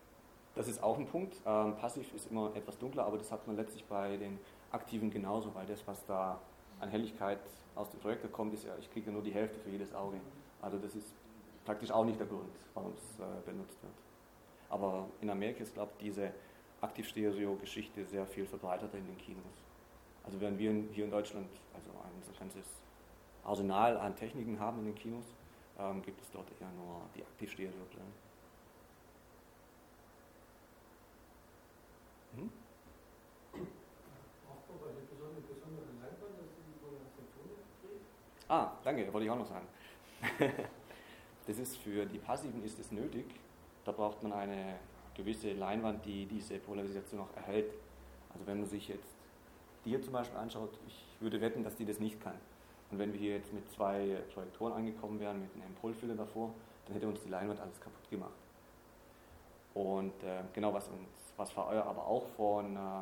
Das ist auch ein Punkt. Ähm, passiv ist immer etwas dunkler, aber das hat man letztlich bei den aktiven genauso, weil das, was da an Helligkeit aus dem Projektor kommt, ist ja, ich kriege nur die Hälfte für jedes Auge. Also das ist praktisch auch nicht der Grund, warum es äh, benutzt wird. Aber in Amerika ist, glaube ich, diese Aktiv-Stereo-Geschichte sehr viel verbreiteter in den Kinos. Also während wir hier in Deutschland also ein ganzes Arsenal an Techniken haben in den Kinos, ähm, gibt es dort eher nur die Aktiv-Stereo-Brillen. Ah, danke, wollte ich auch noch sagen. [laughs] Das ist für die Passiven ist es nötig. Da braucht man eine gewisse Leinwand, die diese Polarisation auch erhält. Also wenn man sich jetzt hier zum Beispiel anschaut, ich würde wetten, dass die das nicht kann. Und wenn wir hier jetzt mit zwei Projektoren angekommen wären, mit einem Polfilter davor, dann hätte uns die Leinwand alles kaputt gemacht. Und äh, genau, was uns, was VR aber auch von, äh,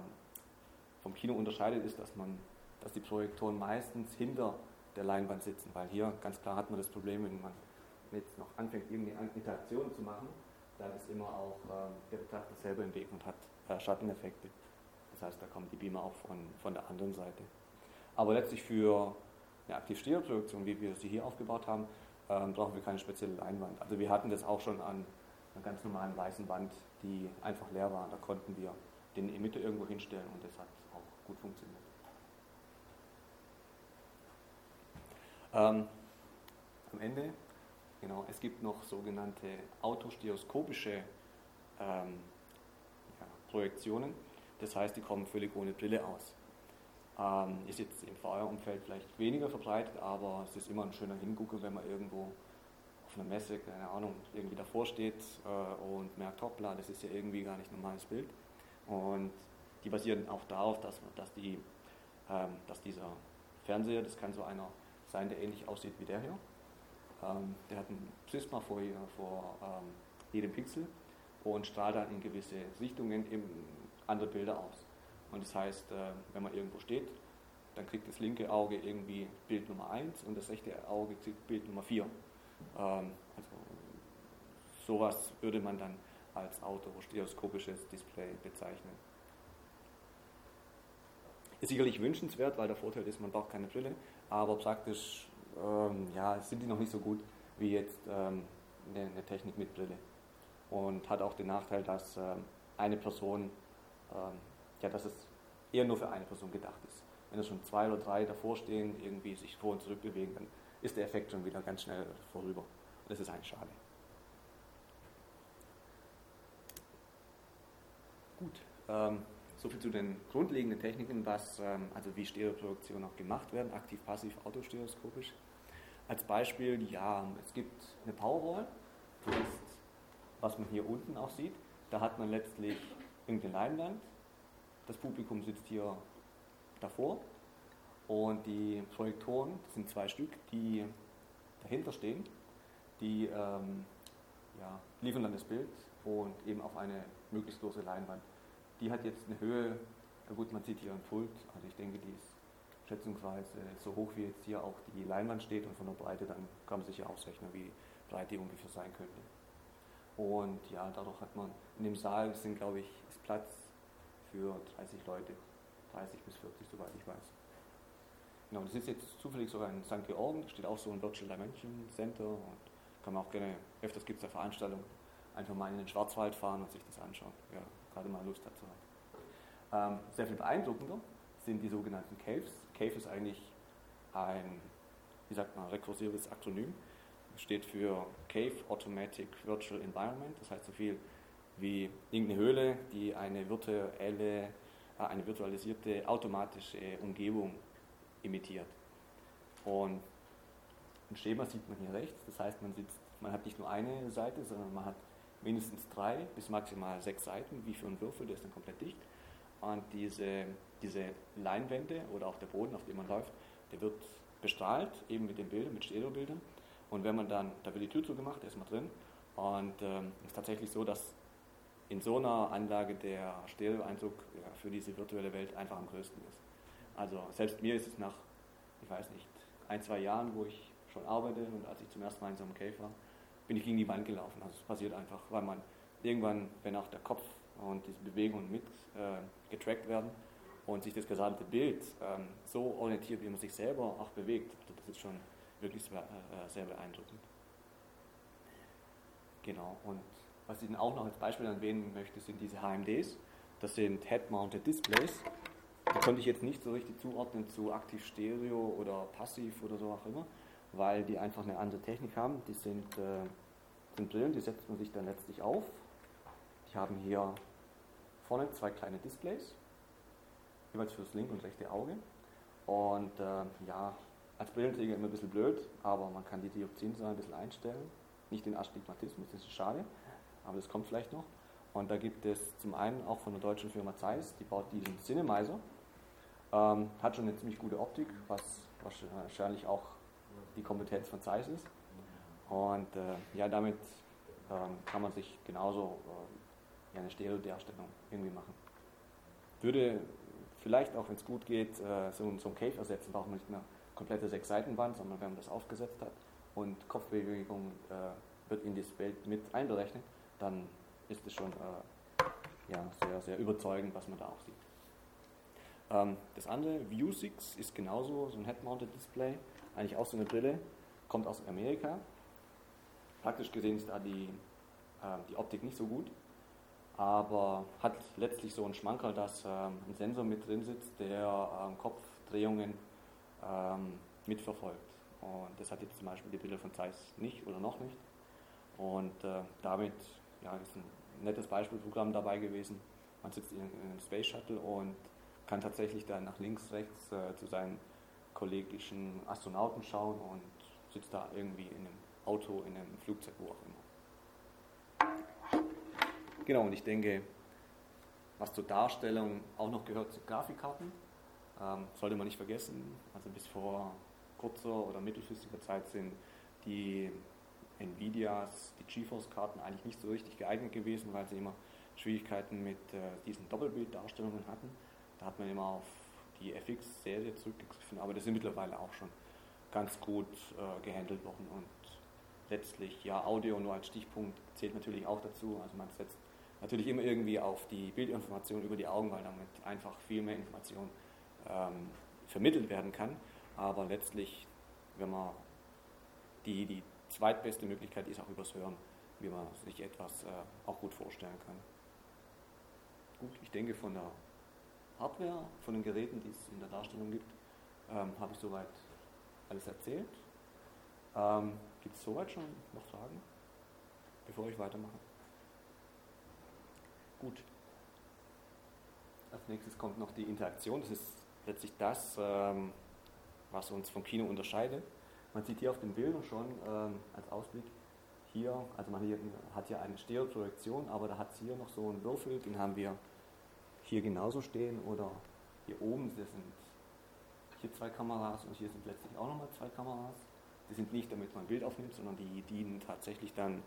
vom Kino unterscheidet, ist, dass man, dass die Projektoren meistens hinter der Leinwand sitzen, weil hier ganz klar hat man das Problem, wenn man jetzt noch anfängt, irgendeine Interaktion zu machen, dann ist immer auch äh, der Betrachter selber im Weg und hat äh, Schatteneffekte. Das heißt, da kommen die Beamer auch von, von der anderen Seite. Aber letztlich für eine Aktiv-Stereoproduktion, wie wir sie hier aufgebaut haben, ähm, brauchen wir keine spezielle Leinwand. Also wir hatten das auch schon an einer ganz normalen weißen Wand, die einfach leer war. Da konnten wir den Emitter irgendwo hinstellen und das hat auch gut funktioniert. Ähm, am Ende Genau, es gibt noch sogenannte autostereoskopische ähm, ja, Projektionen. Das heißt, die kommen völlig ohne Brille aus. Ähm, ist jetzt im VR-Umfeld vielleicht weniger verbreitet, aber es ist immer ein schöner Hingucker, wenn man irgendwo auf einer Messe, keine Ahnung, irgendwie davor steht äh, und merkt, hoppla, das ist ja irgendwie gar nicht ein normales Bild. Und die basieren auch darauf, dass, dass, die, ähm, dass dieser Fernseher, das kann so einer sein, der ähnlich aussieht wie der hier, ähm, der hat ein Prisma vor, vor ähm, jedem Pixel und strahlt dann in gewisse Richtungen eben andere Bilder aus. Und das heißt, äh, wenn man irgendwo steht, dann kriegt das linke Auge irgendwie Bild Nummer 1 und das rechte Auge kriegt Bild Nummer 4. Ähm, also sowas würde man dann als autostereoskopisches Display bezeichnen. Ist sicherlich wünschenswert, weil der Vorteil ist, man braucht keine Brille, aber praktisch ähm, ja, sind die noch nicht so gut wie jetzt ähm, eine, Technik mit Brille. Und hat auch den Nachteil, dass ähm, eine Person, ähm, ja, dass es eher nur für eine Person gedacht ist. Wenn es schon zwei oder drei davor stehen, irgendwie sich vor und zurück bewegen, dann ist der Effekt schon wieder ganz schnell vorüber. Und das ist eigentlich schade. Gut. Ähm, soviel zu den grundlegenden Techniken, was, ähm, also wie Stereoproduktion auch gemacht werden, aktiv, passiv, autostereoskopisch. Als Beispiel, ja, es gibt eine Powerwall, das ist, was man hier unten auch sieht. Da hat man letztlich irgendeine Leinwand, das Publikum sitzt hier davor und die Projektoren, das sind zwei Stück, die dahinter stehen, die ähm, ja, liefern dann das Bild und eben auf eine möglichst große Leinwand. Die hat jetzt eine Höhe, gut, man sieht hier ein Pult, also ich denke, die ist schätzungsweise so hoch wie jetzt hier auch die Leinwand steht und von der Breite, dann kann man sich ja ausrechnen, wie breit die ungefähr sein könnte. Und ja, dadurch hat man in dem Saal sind, glaube ich, ist Platz für 30 Leute, 30 bis 40, soweit ich weiß. Genau, das ist jetzt zufällig sogar in St. Georgen, da steht auch so ein Virtual Dimension Center und kann man auch gerne, öfters gibt es da Veranstaltungen, einfach mal in den Schwarzwald fahren und sich das anschauen, wer gerade mal Lust dazu hat. Ähm, sehr viel beeindruckender sind die sogenannten Caves. Cave ist eigentlich ein, wie sagt man, rekursives Akronym. Das steht für Cave Automatic Virtual Environment, das heißt so viel wie irgendeine Höhle, die eine virtuelle, äh, eine virtualisierte automatische Umgebung imitiert. Und ein Schema sieht man hier rechts, das heißt man, sitzt, man hat nicht nur eine Seite, sondern man hat mindestens drei bis maximal sechs Seiten, wie für einen Würfel, der ist dann komplett dicht. Und diese, diese Leinwände oder auch der Boden, auf dem man läuft, der wird bestrahlt, eben mit den Bildern, mit Stereobildern. Und wenn man dann, da wird die Tür zugemacht, da ist man drin. Und es ähm, ist tatsächlich so, dass in so einer Anlage der Stereoeinzug ja, für diese virtuelle Welt einfach am größten ist. Also selbst mir ist es nach, ich weiß nicht, ein, zwei Jahren, wo ich schon arbeite und als ich zum ersten Mal in so einem Cave war, bin ich gegen die Wand gelaufen. Also es passiert einfach, weil man irgendwann, wenn auch der Kopf und diese Bewegungen mit äh, getrackt werden und sich das gesamte Bild ähm, so orientiert, wie man sich selber auch bewegt, also das ist schon wirklich sehr, äh, sehr beeindruckend. Genau, und was ich dann auch noch als Beispiel erwähnen möchte, sind diese HMDs. Das sind Head-Mounted Displays. Die konnte ich jetzt nicht so richtig zuordnen zu aktiv Stereo oder passiv oder so auch immer, weil die einfach eine andere Technik haben. Die sind, äh, sind Brillen, die setzt man sich dann letztlich auf. Die haben hier vorne zwei kleine Displays, jeweils fürs linke und rechte Auge. Und äh, ja, als Brillenträger immer ein bisschen blöd, aber man kann die Dioptrienzahl ein bisschen einstellen. Nicht den Astigmatismus, das ist schade, aber das kommt vielleicht noch. Und da gibt es zum einen auch von der deutschen Firma Zeiss, die baut diesen Cinemizer. Ähm, hat schon eine ziemlich gute Optik, was wahrscheinlich auch die Kompetenz von Zeiss ist. Und äh, ja, damit ähm, kann man sich genauso äh, eine Stereo-Darstellung irgendwie machen. Würde vielleicht auch, wenn es gut geht, äh, so, so ein Cave ersetzen, braucht man nicht mehr komplette sechs Seitenwand, sondern wenn man das aufgesetzt hat und Kopfbewegung äh, wird in das Bild mit einberechnet, dann ist es schon äh, ja, sehr, sehr überzeugend, was man da auch sieht. Ähm, das andere, View 6, ist genauso so ein Head-Mounted Display, eigentlich auch so eine Brille, kommt aus Amerika. Praktisch gesehen ist da die, äh, die Optik nicht so gut, aber hat letztlich so einen Schmankerl, dass äh, ein Sensor mit drin sitzt, der ähm, Kopfdrehungen ähm, mitverfolgt. Und das hat jetzt zum Beispiel die Bilder von Zeiss nicht oder noch nicht. Und äh, damit ja, ist ein nettes Beispielprogramm dabei gewesen. Man sitzt in, in einem Space Shuttle und kann tatsächlich dann nach links, rechts äh, zu seinen kollegischen Astronauten schauen und sitzt da irgendwie in einem Auto, in einem Flugzeug, wo auch immer. Genau, und ich denke, was zur Darstellung auch noch gehört, sind Grafikkarten. Ähm, sollte man nicht vergessen. Also bis vor kurzer oder mittelfristiger Zeit sind die Nvidias, die GeForce-Karten eigentlich nicht so richtig geeignet gewesen, weil sie immer Schwierigkeiten mit äh, diesen Doppelbilddarstellungen hatten. Da hat man immer auf die FX-Serie zurückgegriffen, aber das sind mittlerweile auch schon ganz gut äh, gehandelt worden und letztlich, ja, Audio nur als Stichpunkt zählt natürlich auch dazu. Also man setzt natürlich immer irgendwie auf die Bildinformation über die Augen, weil damit einfach viel mehr Information ähm, vermittelt werden kann. Aber letztlich, wenn man die, die zweitbeste Möglichkeit ist auch übers Hören, wie man sich etwas äh, auch gut vorstellen kann. Gut, ich denke von der Hardware, von den Geräten, die es in der Darstellung gibt, ähm, habe ich soweit alles erzählt. Ähm, gibt es soweit schon noch Fragen, bevor ich weitermache? Gut. Als nächstes kommt noch die Interaktion. Das ist letztlich das, ähm, was uns vom Kino unterscheidet. Man sieht hier auf den Bildern schon ähm, als Ausblick hier, also man hier, hat hier eine Stereoprojektion, aber da hat es hier noch so einen Würfel, den haben wir hier genauso stehen oder hier oben, das sind hier zwei Kameras und hier sind letztlich auch nochmal zwei Kameras. Die sind nicht, damit man ein Bild aufnimmt, sondern die dienen tatsächlich dann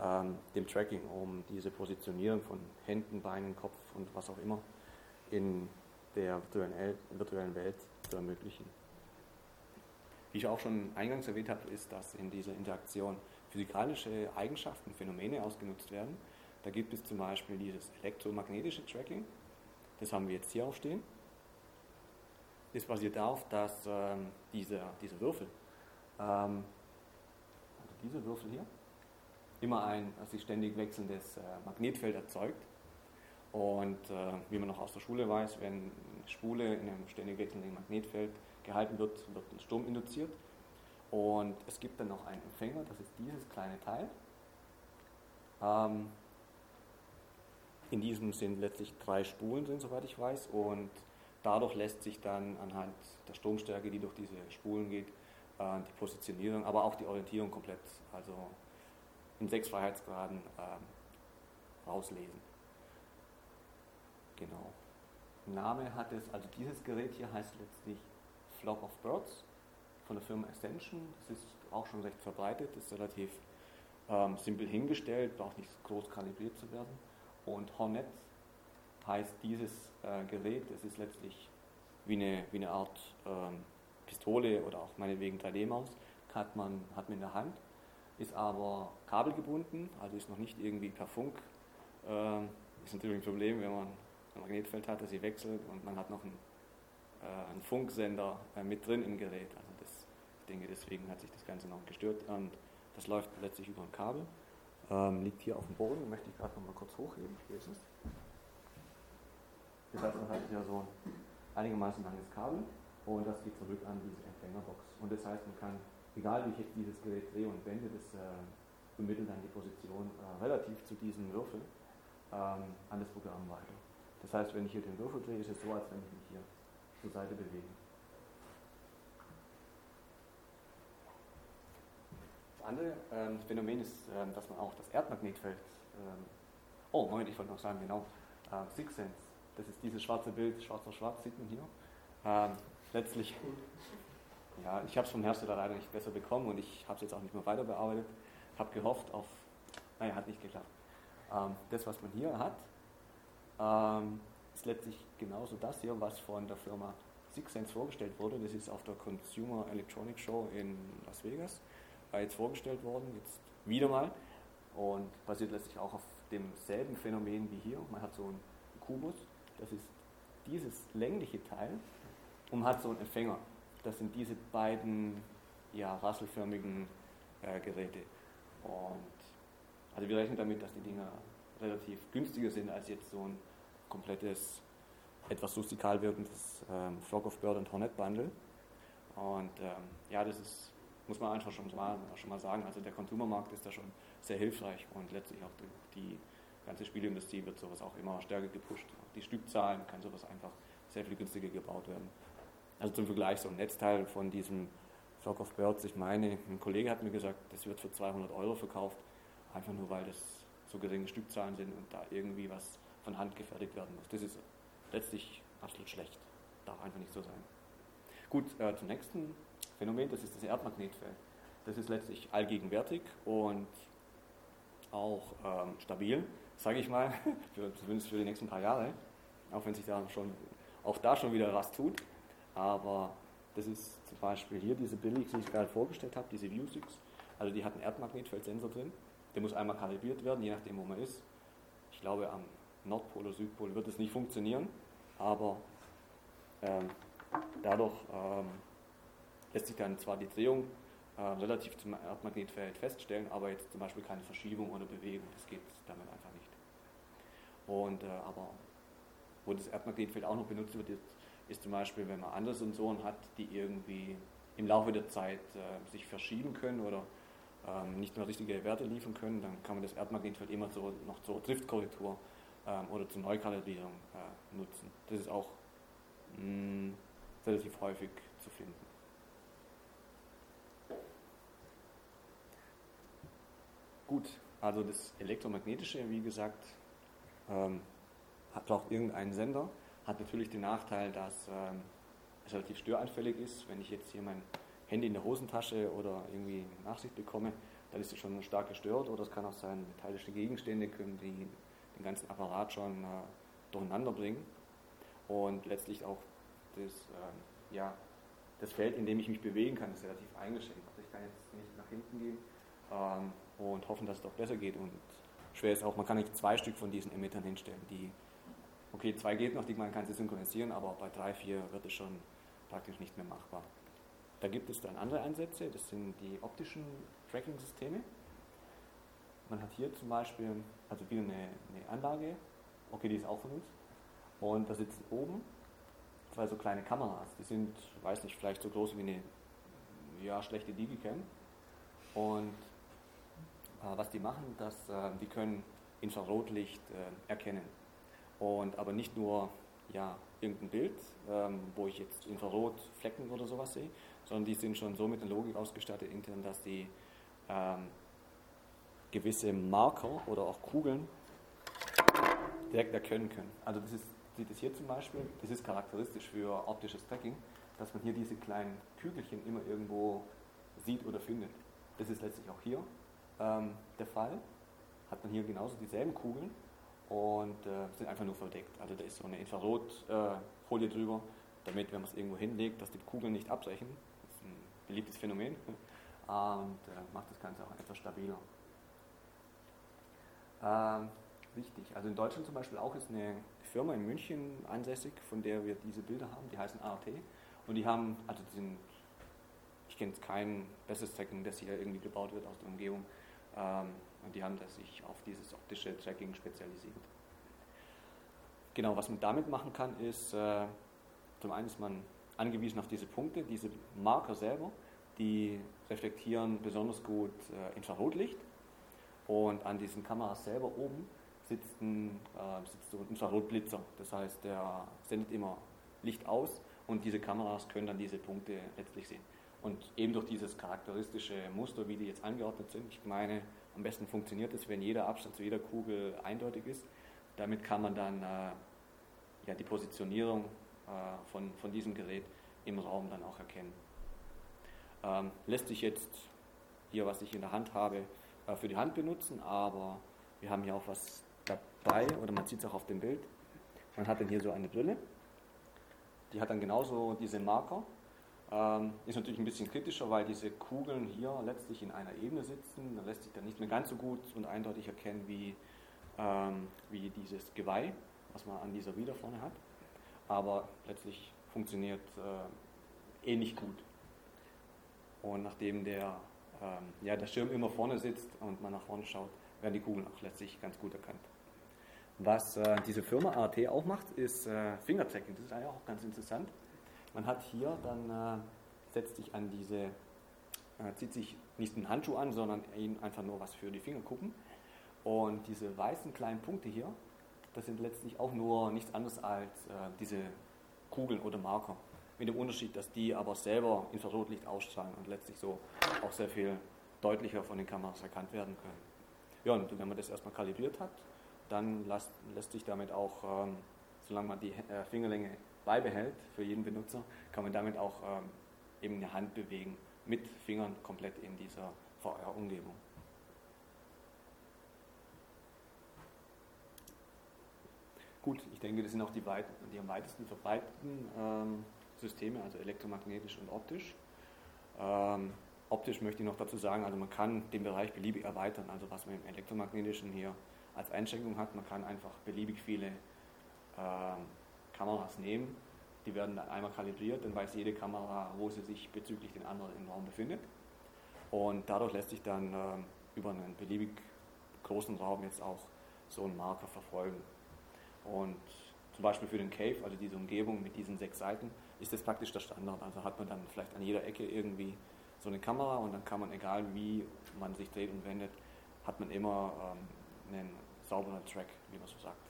ähm, dem Tracking, um diese Positionierung von Händen, Beinen, Kopf und was auch immer in der virtuellen Welt zu ermöglichen. Wie ich auch schon eingangs erwähnt habe, ist, dass in dieser Interaktion physikalische Eigenschaften, Phänomene ausgenutzt werden. Da gibt es zum Beispiel dieses elektromagnetische Tracking, das haben wir jetzt hier auch stehen. Das basiert darauf, dass ähm, dieser, dieser Würfel, ähm, also dieser Würfel hier, immer ein sich ständig wechselndes äh, Magnetfeld erzeugt. Und äh, wie man noch aus der Schule weiß, wenn eine Spule in einem ständig wechselnden Magnetfeld gehalten wird, wird ein Sturm induziert. Und es gibt dann noch einen Empfänger, das ist dieses kleine Teil. Ähm, in diesem sind letztlich drei Spulen drin, soweit ich weiß, und dadurch lässt sich dann anhand der Stromstärke, die durch diese Spulen geht, äh, die Positionierung, aber auch die Orientierung komplett, also in sechs Freiheitsgraden äh, rauslesen. Genau. Name hat es, also dieses Gerät hier heißt letztlich Flock of Birds von der Firma Ascension. Das ist auch schon recht verbreitet, ist relativ ähm, simpel hingestellt, braucht nicht groß kalibriert zu werden. Und Hornet heißt dieses äh, Gerät, es ist letztlich wie eine, wie eine Art ähm, Pistole oder auch meinetwegen 3D-Maus, hat man, hat man in der Hand, ist aber kabelgebunden, also ist noch nicht irgendwie per Funk. Ähm, ist natürlich ein Problem, wenn man ein Magnetfeld hat, das sie wechselt und man hat noch einen äh, ein Funksender äh, mit drin im Gerät. Also das, ich denke, deswegen hat sich das Ganze noch gestört. Und das läuft letztlich über ein Kabel. Ähm, liegt hier auf dem Boden, möchte ich gerade noch mal kurz hochheben. Hier ist es. Das heißt, man hat hier so ein einigermaßen langes Kabel und das geht zurück an diese Empfängerbox. Und das heißt, man kann, egal wie ich jetzt dieses Gerät drehe und wende, das äh, vermittelt dann die Position äh, relativ zu diesem Würfel ähm, an das Programm weiter. Das heißt, wenn ich hier den Würfel drehe, ist es so, als wenn ich mich hier zur Seite bewegen. Andere ähm, Phänomen ist, ähm, dass man auch das Erdmagnetfeld, ähm, oh Moment, ich wollte noch sagen, genau, äh, Six Sense, das ist dieses schwarze Bild, schwarz auf schwarz, sieht man hier. Ähm, letztlich, [laughs] ja, ich habe es vom Hersteller leider nicht besser bekommen und ich habe es jetzt auch nicht mehr weiter bearbeitet, habe gehofft auf, naja, hat nicht geklappt. Ähm, das, was man hier hat, ähm, ist letztlich genauso das hier, was von der Firma Sixsense vorgestellt wurde. Das ist auf der Consumer Electronics Show in Las Vegas war jetzt vorgestellt worden, jetzt wieder mal und basiert letztlich auch auf demselben Phänomen wie hier. Man hat so einen Kubus, das ist dieses längliche Teil und man hat so einen Empfänger. Das sind diese beiden ja, rasselförmigen äh, Geräte. Und also wir rechnen damit, dass die Dinger relativ günstiger sind als jetzt so ein komplettes, etwas rustikal wirkendes ähm, Flock of Bird und Hornet Bundle. Und ähm, ja, das ist, muss man einfach schon mal, schon mal sagen, also der Consumermarkt ist da schon sehr hilfreich und letztlich auch die, die ganze Spielindustrie wird sowas auch immer stärker gepusht. Die Stückzahlen kann sowas einfach sehr viel günstiger gebaut werden. Also zum Vergleich so ein Netzteil von diesem Flock of Birds, ich meine, ein Kollege hat mir gesagt, das wird für 200 Euro verkauft, einfach nur weil das so geringe Stückzahlen sind und da irgendwie was von Hand gefertigt werden muss. Das ist letztlich absolut schlecht. Darf einfach nicht so sein. Gut, äh, zum nächsten Phänomen, das ist das Erdmagnetfeld. Das ist letztlich allgegenwärtig und auch ähm, stabil, sage ich mal, [laughs] für, zumindest für die nächsten paar Jahre, auch wenn sich da schon, auch da schon wieder was tut. Aber das ist zum Beispiel hier diese Billig, die ich gerade vorgestellt habe, diese View6, also die hat einen Erdmagnetfeldsensor drin. Der muss einmal kalibriert werden, je nachdem, wo man ist. Ich glaube, am Nordpol oder Südpol wird es nicht funktionieren, aber ähm, dadurch ähm, lässt sich dann zwar die Drehung äh, relativ zum Erdmagnetfeld feststellen, aber jetzt zum Beispiel keine Verschiebung oder Bewegung, das geht damit einfach nicht. Und äh, aber wo das Erdmagnetfeld auch noch benutzt wird, ist, zum Beispiel, wenn man andere Sensoren hat, die irgendwie im Laufe der Zeit äh, sich verschieben können oder ähm, nicht mehr richtige Werte liefern können, dann kann man das Erdmagnetfeld immer so noch zur Driftkorrektur ähm, oder zur Neukalibrierung äh, nutzen. Das ist auch mh, mm, relativ häufig zu finden. Gut, also das Elektromagnetische, wie gesagt, ähm, braucht irgendeinen Sender, hat natürlich den Nachteil, dass ähm, es relativ störanfällig ist. Wenn ich jetzt hier mein Handy in der Hosentasche oder irgendwie Nachsicht bekomme, dann ist es schon stark gestört. Oder es kann auch sein, metallische Gegenstände können die, den ganzen Apparat schon äh, durcheinander bringen. Und letztlich auch das, äh, ja, das Feld, in dem ich mich bewegen kann, ist relativ eingeschränkt. Also ich kann jetzt nicht nach hinten gehen ähm, und hoffen, dass es doch besser geht. Und schwer ist auch, man kann nicht zwei Stück von diesen Emittern hinstellen. Die, okay, zwei geht noch, die man kann sie synchronisieren, aber bei drei, vier wird es schon praktisch nicht mehr machbar. Da gibt es dann andere Ansätze, das sind die optischen Tracking-Systeme. Man hat hier zum Beispiel, also wieder eine, eine Anlage, okay, die ist auch von uns, und da sitzen oben zwei so kleine Kameras, die sind, weiß nicht, vielleicht so groß wie eine ja, schlechte Digicam. Und was die machen, dass äh, die können Infrarotlicht äh, erkennen. Und aber nicht nur ja, irgendein Bild, ähm, wo ich jetzt Infrarotflecken oder sowas sehe, sondern die sind schon so mit der Logik ausgestattet intern, dass die ähm, gewisse Marker oder auch Kugeln direkt erkennen können. Also das ist, sieht es hier zum Beispiel, das ist charakteristisch für optisches Tracking, dass man hier diese kleinen Kügelchen immer irgendwo sieht oder findet. Das ist letztlich auch hier ähm, der Fall. Hat man hier genauso dieselben Kugeln, und äh, sind einfach nur verdeckt. Also da ist so eine Infrarotfolie äh, drüber, damit, wenn man es irgendwo hinlegt, dass die Kugeln nicht abbrechen. Das ist ein beliebtes Phänomen [laughs] und äh, macht das Ganze auch etwas stabiler. Ähm, wichtig, also in Deutschland zum Beispiel auch ist eine Firma in München ansässig, von der wir diese Bilder haben, die heißen ART und die haben, also die sind, ich kenne jetzt kein besseres Tracking, das hier irgendwie gebaut wird aus der Umgebung, und die haben sich auf dieses optische Tracking spezialisiert. Genau, was man damit machen kann, ist, äh, zum einen ist man angewiesen auf diese Punkte, diese Marker selber, die reflektieren besonders gut äh, Infrarotlicht. Und an diesen Kameras selber oben sitzt ein, äh, sitzt so ein Infrarotblitzer. Das heißt, der sendet immer Licht aus und diese Kameras können dann diese Punkte letztlich sehen. Und eben durch dieses charakteristische Muster, wie die jetzt angeordnet sind, ich meine, am besten funktioniert es, wenn jeder Abstand zu jeder Kugel eindeutig ist. Damit kann man dann äh, ja, die Positionierung äh, von, von diesem Gerät im Raum dann auch erkennen. Ähm, lässt sich jetzt hier, was ich in der Hand habe, äh, für die Hand benutzen, aber wir haben hier auch was dabei, oder man sieht es auch auf dem Bild. Man hat dann hier so eine Brille, die hat dann genauso diese Marker ähm, ist natürlich ein bisschen kritischer, weil diese Kugeln hier letztlich in einer Ebene sitzen. Da lässt sich dann nicht mehr ganz so gut und eindeutig erkennen wie, ähm, wie dieses Geweih, was man an dieser Wieder vorne hat. Aber letztlich funktioniert äh, ähnlich gut. Und nachdem der, ähm, ja, der Schirm immer vorne sitzt und man nach vorne schaut, werden die Kugeln auch letztlich ganz gut erkannt. Was äh, diese Firma AT auch macht, ist äh, Fingertracking. Das ist eigentlich auch ganz interessant. Man hat hier dann, äh, setzt sich an diese, äh, zieht sich nicht einen Handschuh an, sondern einfach nur was für die Fingerkuppen. Und diese weißen kleinen Punkte hier, das sind letztlich auch nur nichts anderes als äh, diese Kugeln oder Marker. Mit dem Unterschied, dass die aber selber Infrarotlicht ausstrahlen und letztlich so auch sehr viel deutlicher von den Kameras erkannt werden können. Ja, und wenn man das erstmal kalibriert hat, dann lässt, lässt sich damit auch, ähm, solange man die äh, Fingerlänge beibehält für jeden Benutzer, kann man damit auch ähm, eben eine Hand bewegen, mit Fingern komplett in dieser VR-Umgebung. Gut, ich denke, das sind auch die, weit, die am weitesten verbreiteten ähm, Systeme, also elektromagnetisch und optisch. Ähm, optisch möchte ich noch dazu sagen, also man kann den Bereich beliebig erweitern, also was man im elektromagnetischen hier als Einschränkung hat, man kann einfach beliebig viele ähm, Kameras nehmen. Die werden dann einmal kalibriert, dann weiß jede Kamera, wo sie sich bezüglich den anderen im Raum befindet. Und dadurch lässt sich dann äh, über einen beliebig großen Raum jetzt auch so ein Marker verfolgen. Und zum Beispiel für den Cave, also diese Umgebung mit diesen sechs Seiten, ist das praktisch der Standard. Also hat man dann vielleicht an jeder Ecke irgendwie so eine Kamera und dann kann man, egal wie man sich dreht und wendet, hat man immer ähm, einen sauberen Track, wie man so sagt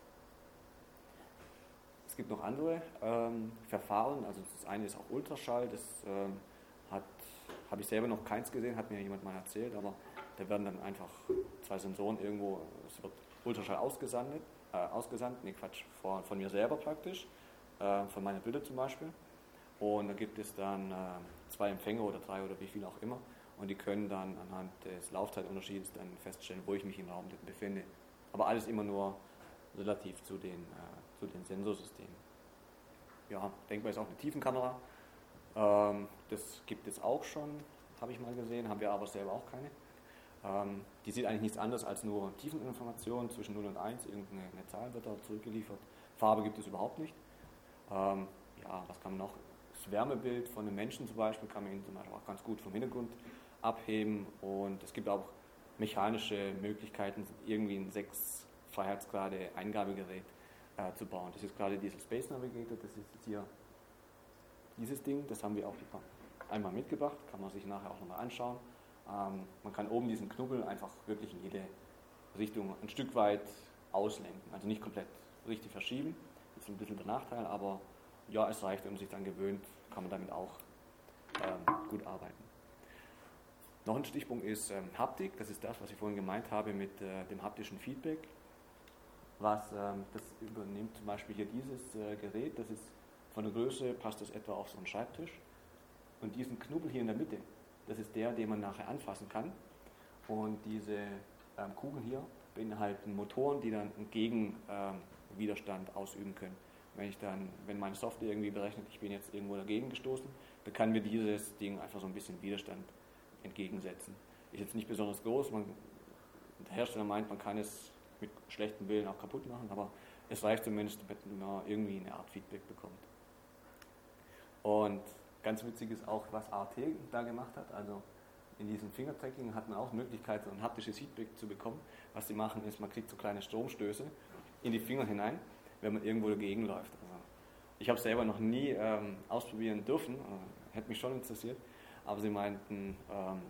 gibt noch andere ähm, Verfahren. Also das eine ist auch Ultraschall. Das ähm, habe ich selber noch keins gesehen, hat mir jemand mal erzählt. Aber da werden dann einfach zwei Sensoren irgendwo, es wird Ultraschall ausgesandet äh, ausgesandt, nee Quatsch, von, von mir selber praktisch, äh, von meinen Bildern zum Beispiel. Und da gibt es dann äh, zwei Empfänger oder drei oder wie viel auch immer. Und die können dann anhand des Laufzeitunterschiedes dann feststellen, wo ich mich im Raum befinde. Aber alles immer nur relativ zu den, äh, zu den Sensorsystemen. Ja, denkbar ist auch eine Tiefenkamera. Ähm, das gibt es auch schon, habe ich mal gesehen, haben wir aber selber auch keine. Ähm, die sieht eigentlich nichts anderes als nur Tiefeninformationen zwischen 0 und 1, irgendeine Zahl wird da zurückgeliefert. Farbe gibt es überhaupt nicht. Ähm, ja, was kann man noch? Das Wärmebild von einem Menschen zum Beispiel kann man zum Beispiel auch ganz gut vom Hintergrund abheben und es gibt auch mechanische Möglichkeiten, irgendwie ein 6 Freiheitsgrade Eingabegerät äh, zu bauen. Das ist gerade dieser Space Navigator, das ist jetzt hier dieses Ding, das haben wir auch einmal mitgebracht, kann man sich nachher auch nochmal anschauen. Ähm, man kann oben diesen Knubbel einfach wirklich in jede Richtung ein Stück weit auslenken, also nicht komplett richtig verschieben, das ist ein bisschen der Nachteil, aber ja, es reicht, wenn man sich dann gewöhnt, kann man damit auch ähm, gut arbeiten. Noch ein Stichpunkt ist ähm, Haptik, das ist das, was ich vorhin gemeint habe mit äh, dem haptischen Feedback. Was, ähm, das übernimmt zum Beispiel hier dieses äh, Gerät, das ist von der Größe, passt das etwa auf so einen Schreibtisch. Und diesen Knubbel hier in der Mitte, das ist der, den man nachher anfassen kann. Und diese ähm, Kugeln hier beinhalten Motoren, die dann einen Gegenwiderstand ähm, ausüben können. Wenn ich dann, wenn meine Software irgendwie berechnet, ich bin jetzt irgendwo dagegen gestoßen, dann kann mir dieses Ding einfach so ein bisschen Widerstand entgegensetzen. Ist jetzt nicht besonders groß, man, der Hersteller meint, man kann es mit schlechtem Willen auch kaputt machen, aber es reicht zumindest, wenn man irgendwie eine Art Feedback bekommt. Und ganz witzig ist auch, was AT da gemacht hat. Also in diesem Fingertracking hat man auch Möglichkeit, so ein haptisches Feedback zu bekommen. Was sie machen, ist, man kriegt so kleine Stromstöße in die Finger hinein, wenn man irgendwo dagegen läuft. Also ich habe es selber noch nie ähm, ausprobieren dürfen, äh, hätte mich schon interessiert. Aber sie meinten, ähm,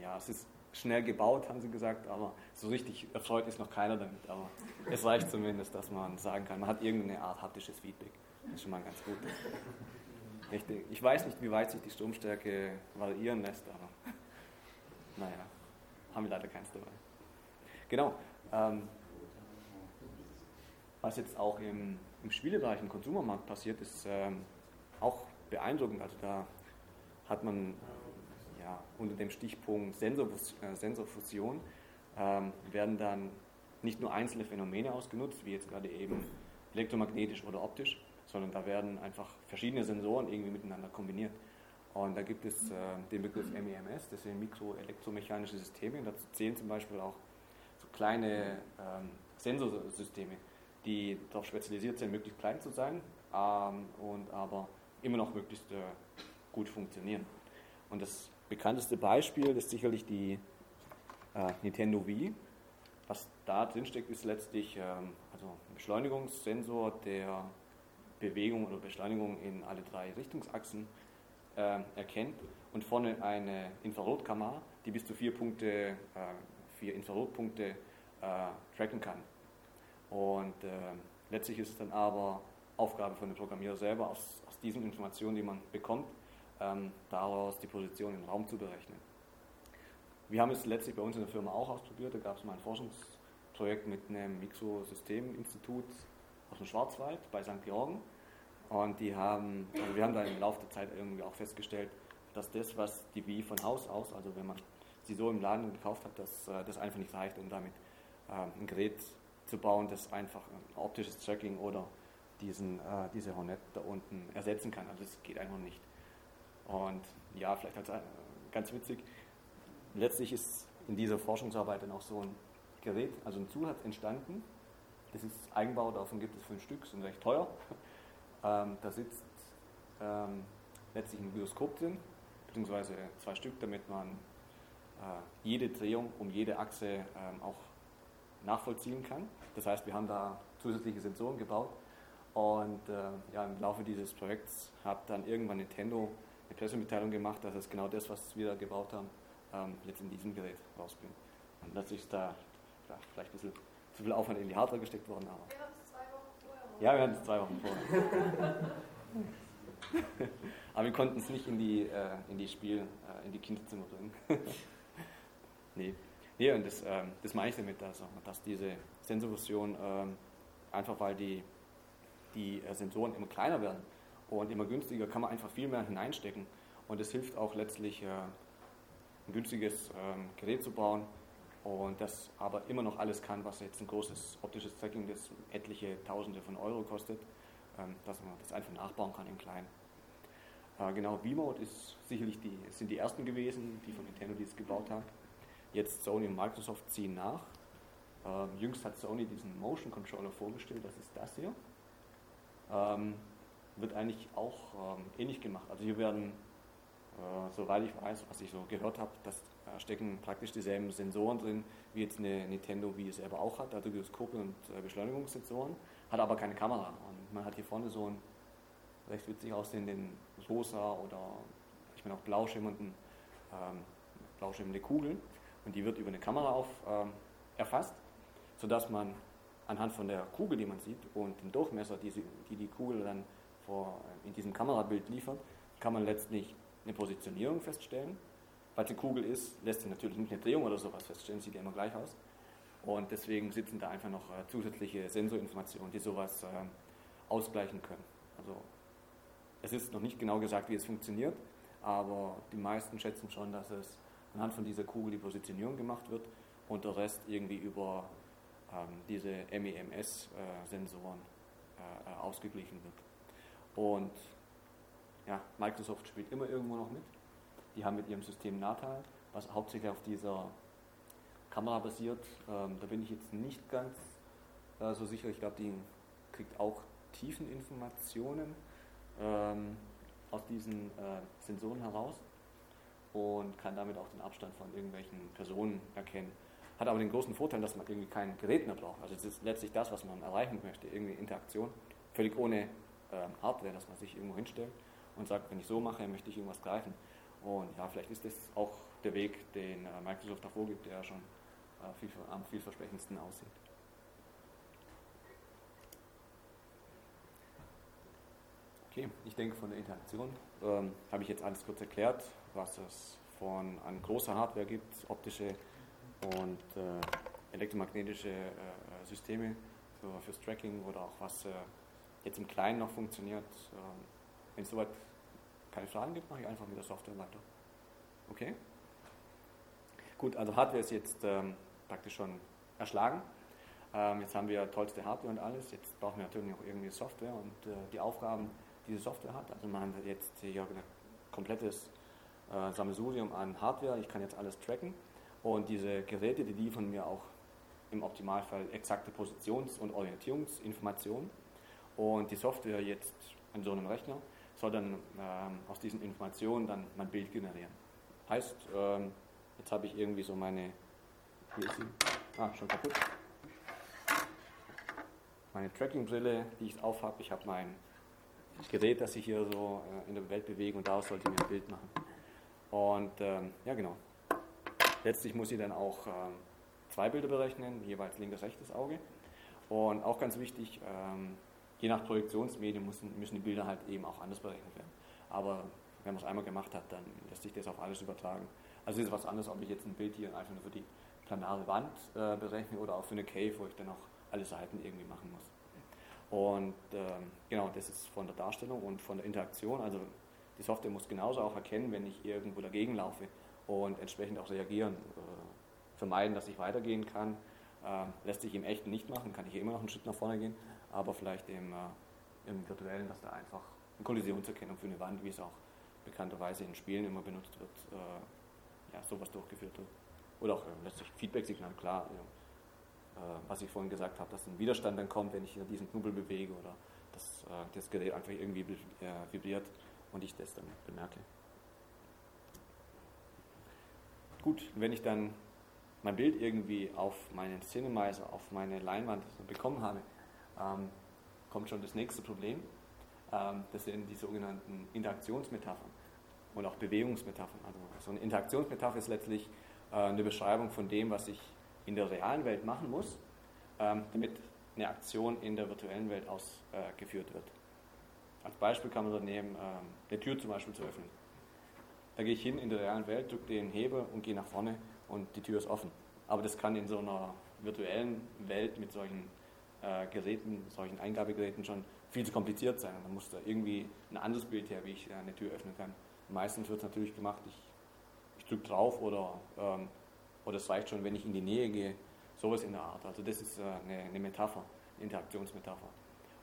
ja, es ist schnell gebaut, haben sie gesagt, aber so richtig erfreut ist noch keiner damit. Aber es reicht zumindest, dass man sagen kann, man hat irgendeine Art haptisches Feedback. Das ist schon mal ganz gut. Ich weiß nicht, wie weit sich die Stromstärke variieren lässt, aber naja, haben wir leider keins dabei. Genau. Ähm, was jetzt auch im, im Spielebereich, im Konsumermarkt passiert, ist ähm, auch beeindruckend. Also da hat man ja, unter dem Stichpunkt äh, Sensorfusion ähm, werden dann nicht nur einzelne Phänomene ausgenutzt, wie jetzt gerade eben elektromagnetisch oder optisch, sondern da werden einfach verschiedene Sensoren irgendwie miteinander kombiniert. Und da gibt es äh, den Begriff MEMS, das sind mikroelektromechanische Systeme. Und dazu zählen zum Beispiel auch so kleine ähm, Sensorsysteme, die darauf spezialisiert sind, möglichst klein zu sein ähm, und aber immer noch möglichst äh, gut funktionieren. Und das bekannteste Beispiel ist sicherlich die äh, Nintendo Wii. Was da drin steckt, ist letztlich ähm, also ein Beschleunigungssensor, der Bewegung oder Beschleunigung in alle drei Richtungsachsen äh, erkennt und vorne eine Infrarotkamera, die bis zu vier Punkte, äh, vier Infrarotpunkte äh, tracken kann. Und äh, letztlich ist es dann aber Aufgabe von dem Programmierer selber, aus, aus diesen Informationen, die man bekommt, ähm, daraus die Position im Raum zu berechnen. Wir haben es letztlich bei uns in der Firma auch ausprobiert. Da gab es mal ein Forschungsprojekt mit einem Mikrosysteminstitut aus dem Schwarzwald bei St. Georgen. Und die haben, also wir haben da im Laufe der Zeit irgendwie auch festgestellt, dass das, was die Wii von Haus aus, also wenn man sie so im Laden gekauft hat, dass äh, das einfach nicht reicht, um damit äh, ein Gerät zu bauen, das einfach ein optisches Tracking oder diesen, äh, diese Hornet da unten ersetzen kann. Also das geht einfach nicht. Und ja, vielleicht als ganz witzig, letztlich ist in dieser Forschungsarbeit dann auch so ein Gerät, also ein Zusatz entstanden. Das ist Eigenbau, davon gibt es fünf Stück, sind recht teuer. Ähm, da sitzt ähm, letztlich ein Gyroskop drin, beziehungsweise zwei Stück, damit man äh, jede Drehung um jede Achse ähm, auch nachvollziehen kann. Das heißt, wir haben da zusätzliche Sensoren gebaut und äh, ja, im Laufe dieses Projekts hat dann irgendwann Nintendo eine Pressemitteilung gemacht, dass es genau das, was wir da gebaut haben, ähm, jetzt in diesem Gerät rausbringt. Und letztlich ist da ja, vielleicht ein bisschen zu viel Aufwand in die Hardware gesteckt worden. Aber wir hatten es zwei Wochen vorher. Ja, wir hatten es zwei Wochen vorher. [laughs] aber wir konnten es nicht in die, äh, in die Spiel, äh, in die Kinderzimmer bringen. [laughs] nee. Nee, und das, ähm, das meine ich damit, also, dass diese Sensorfusion ähm, einfach weil die, die äh, Sensoren immer kleiner werden und immer günstiger, kann man einfach viel mehr hineinstecken. Und es hilft auch letztlich, äh, ein günstiges ähm, Gerät zu bauen und das aber immer noch alles kann, was jetzt ein großes optisches Tracking, das etliche Tausende von Euro kostet, ähm, dass man das einfach nachbauen kann im Kleinen. Äh, genau, V-Mode ist sicherlich die, sind die ersten gewesen, die von Nintendo die es gebaut haben. Jetzt Sony und Microsoft ziehen nach. Ähm, jüngst hat Sony diesen Motion Controller vorgestellt, das ist das hier. Wird eigentlich auch ähm, ähnlich gemacht. Also hier werden, äh, soweit ich weiß, was ich so gehört habe, da äh, stecken praktisch dieselben Sensoren drin, wie jetzt eine Nintendo, wie es selber auch hat, also Gyroskope und äh, Beschleunigungssensoren, hat aber keine Kamera. Und man hat hier vorne so einen recht witzig aussehenden rosa oder ich meine auch blau schimmernden, ähm, blau schimmernde Kugel und die wird über eine Kamera auf, ähm, erfasst sodass man anhand von der Kugel, die man sieht, und dem Durchmesser, die die, die Kugel dann vor, in diesem Kamerabild liefert, kann man letztlich eine Positionierung feststellen. Es eine Kugel ist, lässt sich natürlich nicht eine Drehung oder sowas feststellen, sieht ja immer gleich aus. Und deswegen sitzen da einfach noch äh, zusätzliche Sensorinformationen, die sowas äh, ausgleichen können. Also es ist noch nicht genau gesagt, wie es funktioniert, aber die meisten schätzen schon, dass es anhand von dieser Kugel die Positionierung gemacht wird und der Rest irgendwie über ähm, diese MEMS-Sensoren äh, äh, ausgeglichen wird. Und ja, Microsoft spielt immer irgendwo noch mit. Die haben mit ihrem System Natal, was hauptsächlich auf dieser Kamera basiert. Ähm, da bin ich jetzt nicht ganz äh, so sicher. Ich glaube, die kriegt auch Tiefeninformationen ähm, aus diesen äh, Sensoren heraus und kann damit auch den Abstand von irgendwelchen Personen erkennen. Hat aber den großen Vorteil, dass man irgendwie kein Gerät mehr braucht. Also es ist letztlich das, was man erreichen möchte, irgendwie Interaktion. Völlig ohne Hardware, dass man sich irgendwo hinstellt und sagt, wenn ich so mache, möchte ich irgendwas greifen. Und ja, vielleicht ist das auch der Weg, den äh, Microsoft davor gibt, der ja schon äh, viel, am vielversprechendsten aussieht. Okay, ich denke von der Interaktion ähm, habe ich jetzt alles kurz erklärt, was es von an großer Hardware gibt, optische und äh, elektromagnetische äh, äh, Systeme für, fürs Tracking oder auch was äh, jetzt im Kleinen noch funktioniert. Ähm, Wenn es soweit keine Fragen gibt, mache ich einfach mit der Software weiter. Okay? Gut, also Hardware ist jetzt ähm, praktisch schon erschlagen. Ähm, jetzt haben wir tollste Hardware und alles. Jetzt brauchen wir natürlich auch irgendwie Software und äh, die Aufgaben, die die Software hat. Also man hat jetzt hier ein komplettes äh, Sammelsurium an Hardware. Ich kann jetzt alles tracken. Und diese Geräte, die liefern mir auch im Optimalfall exakte Positions- und Orientierungsinformationen. Und die Software jetzt an so einem Rechner soll dann ähm, aus diesen Informationen dann mein Bild generieren. Heißt, ähm, jetzt habe ich irgendwie so meine, wie ist sie? Ah, schon kaputt. Meine Tracking-Brille, die ich auf habe. Ich habe mein Gerät, das ich hier so äh, in der Welt bewege und daraus sollte ich mir ein Bild machen. Und ähm, ja, genau. Letztlich muss sie dann auch ähm, zwei Bilder berechnen, jeweils linkes, rechtes Auge. Und auch ganz wichtig, ähm, je nach Projektionsmedium müssen, müssen die Bilder halt eben auch anders berechnet werden. Aber wenn man es einmal gemacht hat, dann lässt sich das auf alles übertragen. Also es ist was anderes, ob ich jetzt ein Bild hier einfach nur für die planare Wand äh, berechne oder auch für eine Cave, wo ich dann auch alle Seiten irgendwie machen muss. Und ähm, genau, das ist von der Darstellung und von der Interaktion. Also die Software muss genauso auch erkennen, wenn ich irgendwo dagegen laufe und entsprechend auch reagieren. Äh, vermeiden, dass ich weitergehen kann. Äh, lässt sich im Echten nicht machen, kann ich immer noch einen Schritt nach vorne gehen, aber vielleicht im, äh, im Virtuellen, dass da einfach eine Kollisionserkennung für eine Wand, wie es auch bekannterweise in Spielen immer benutzt wird, äh, ja, sowas durchgeführt wird. Oder auch äh, letztlich Feedback-Signal, klar. Äh, was ich vorhin gesagt habe, dass ein Widerstand dann kommt, wenn ich hier diesen Knubbel bewege oder dass das Gerät einfach irgendwie vibriert und ich das dann bemerke. Gut, wenn ich dann mein Bild irgendwie auf meinen Cinemizer, auf meine Leinwand bekommen habe, ähm, kommt schon das nächste Problem. Ähm, das sind die sogenannten Interaktionsmetaphern und auch Bewegungsmetaphern. Also so eine Interaktionsmetapher ist letztlich äh, eine Beschreibung von dem, was ich in der realen Welt machen muss, ähm, damit eine Aktion in der virtuellen Welt ausgeführt äh, wird. Als Beispiel kann man da nehmen, ähm, eine Tür zum Beispiel zu öffnen. Da gehe ich hin in der realen Welt, drücke den Hebel und gehe nach vorne und die Tür ist offen. Aber das kann in so einer virtuellen Welt mit solchen äh, Geräten, solchen Eingabegeräten schon viel zu kompliziert sein. Und dann muss da irgendwie ein anderes Bild her, wie ich eine Tür öffnen kann. Meistens wird es natürlich gemacht, ich, ich drücke drauf oder, ähm, oder es reicht schon, wenn ich in die Nähe gehe. Sowas in der Art. Also das ist äh, eine, eine Metapher, eine Interaktionsmetapher.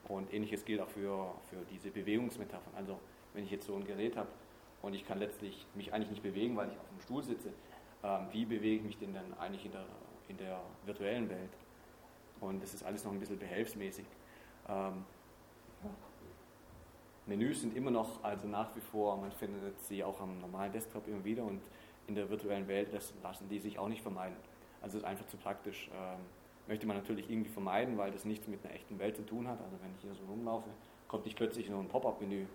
Und ähnliches gilt auch für, für diese Bewegungsmetaphern. Also wenn ich jetzt so ein Gerät habe und ich kann letztlich mich eigentlich nicht bewegen, weil ich auf dem Stuhl sitze, ähm, wie bewege ich mich denn dann eigentlich in der, in der virtuellen Welt? Und das ist alles noch ein bisschen behelfsmäßig. Ähm, Menüs sind immer noch, also nach wie vor, man findet sie auch am normalen Desktop immer wieder und in der virtuellen Welt lassen die sich auch nicht vermeiden. Also es ist einfach zu praktisch. Ähm, möchte man natürlich irgendwie vermeiden, weil das nichts mit einer echten Welt zu tun hat. Also wenn ich hier so rumlaufe, kommt nicht plötzlich nur ein Pop-up-Menü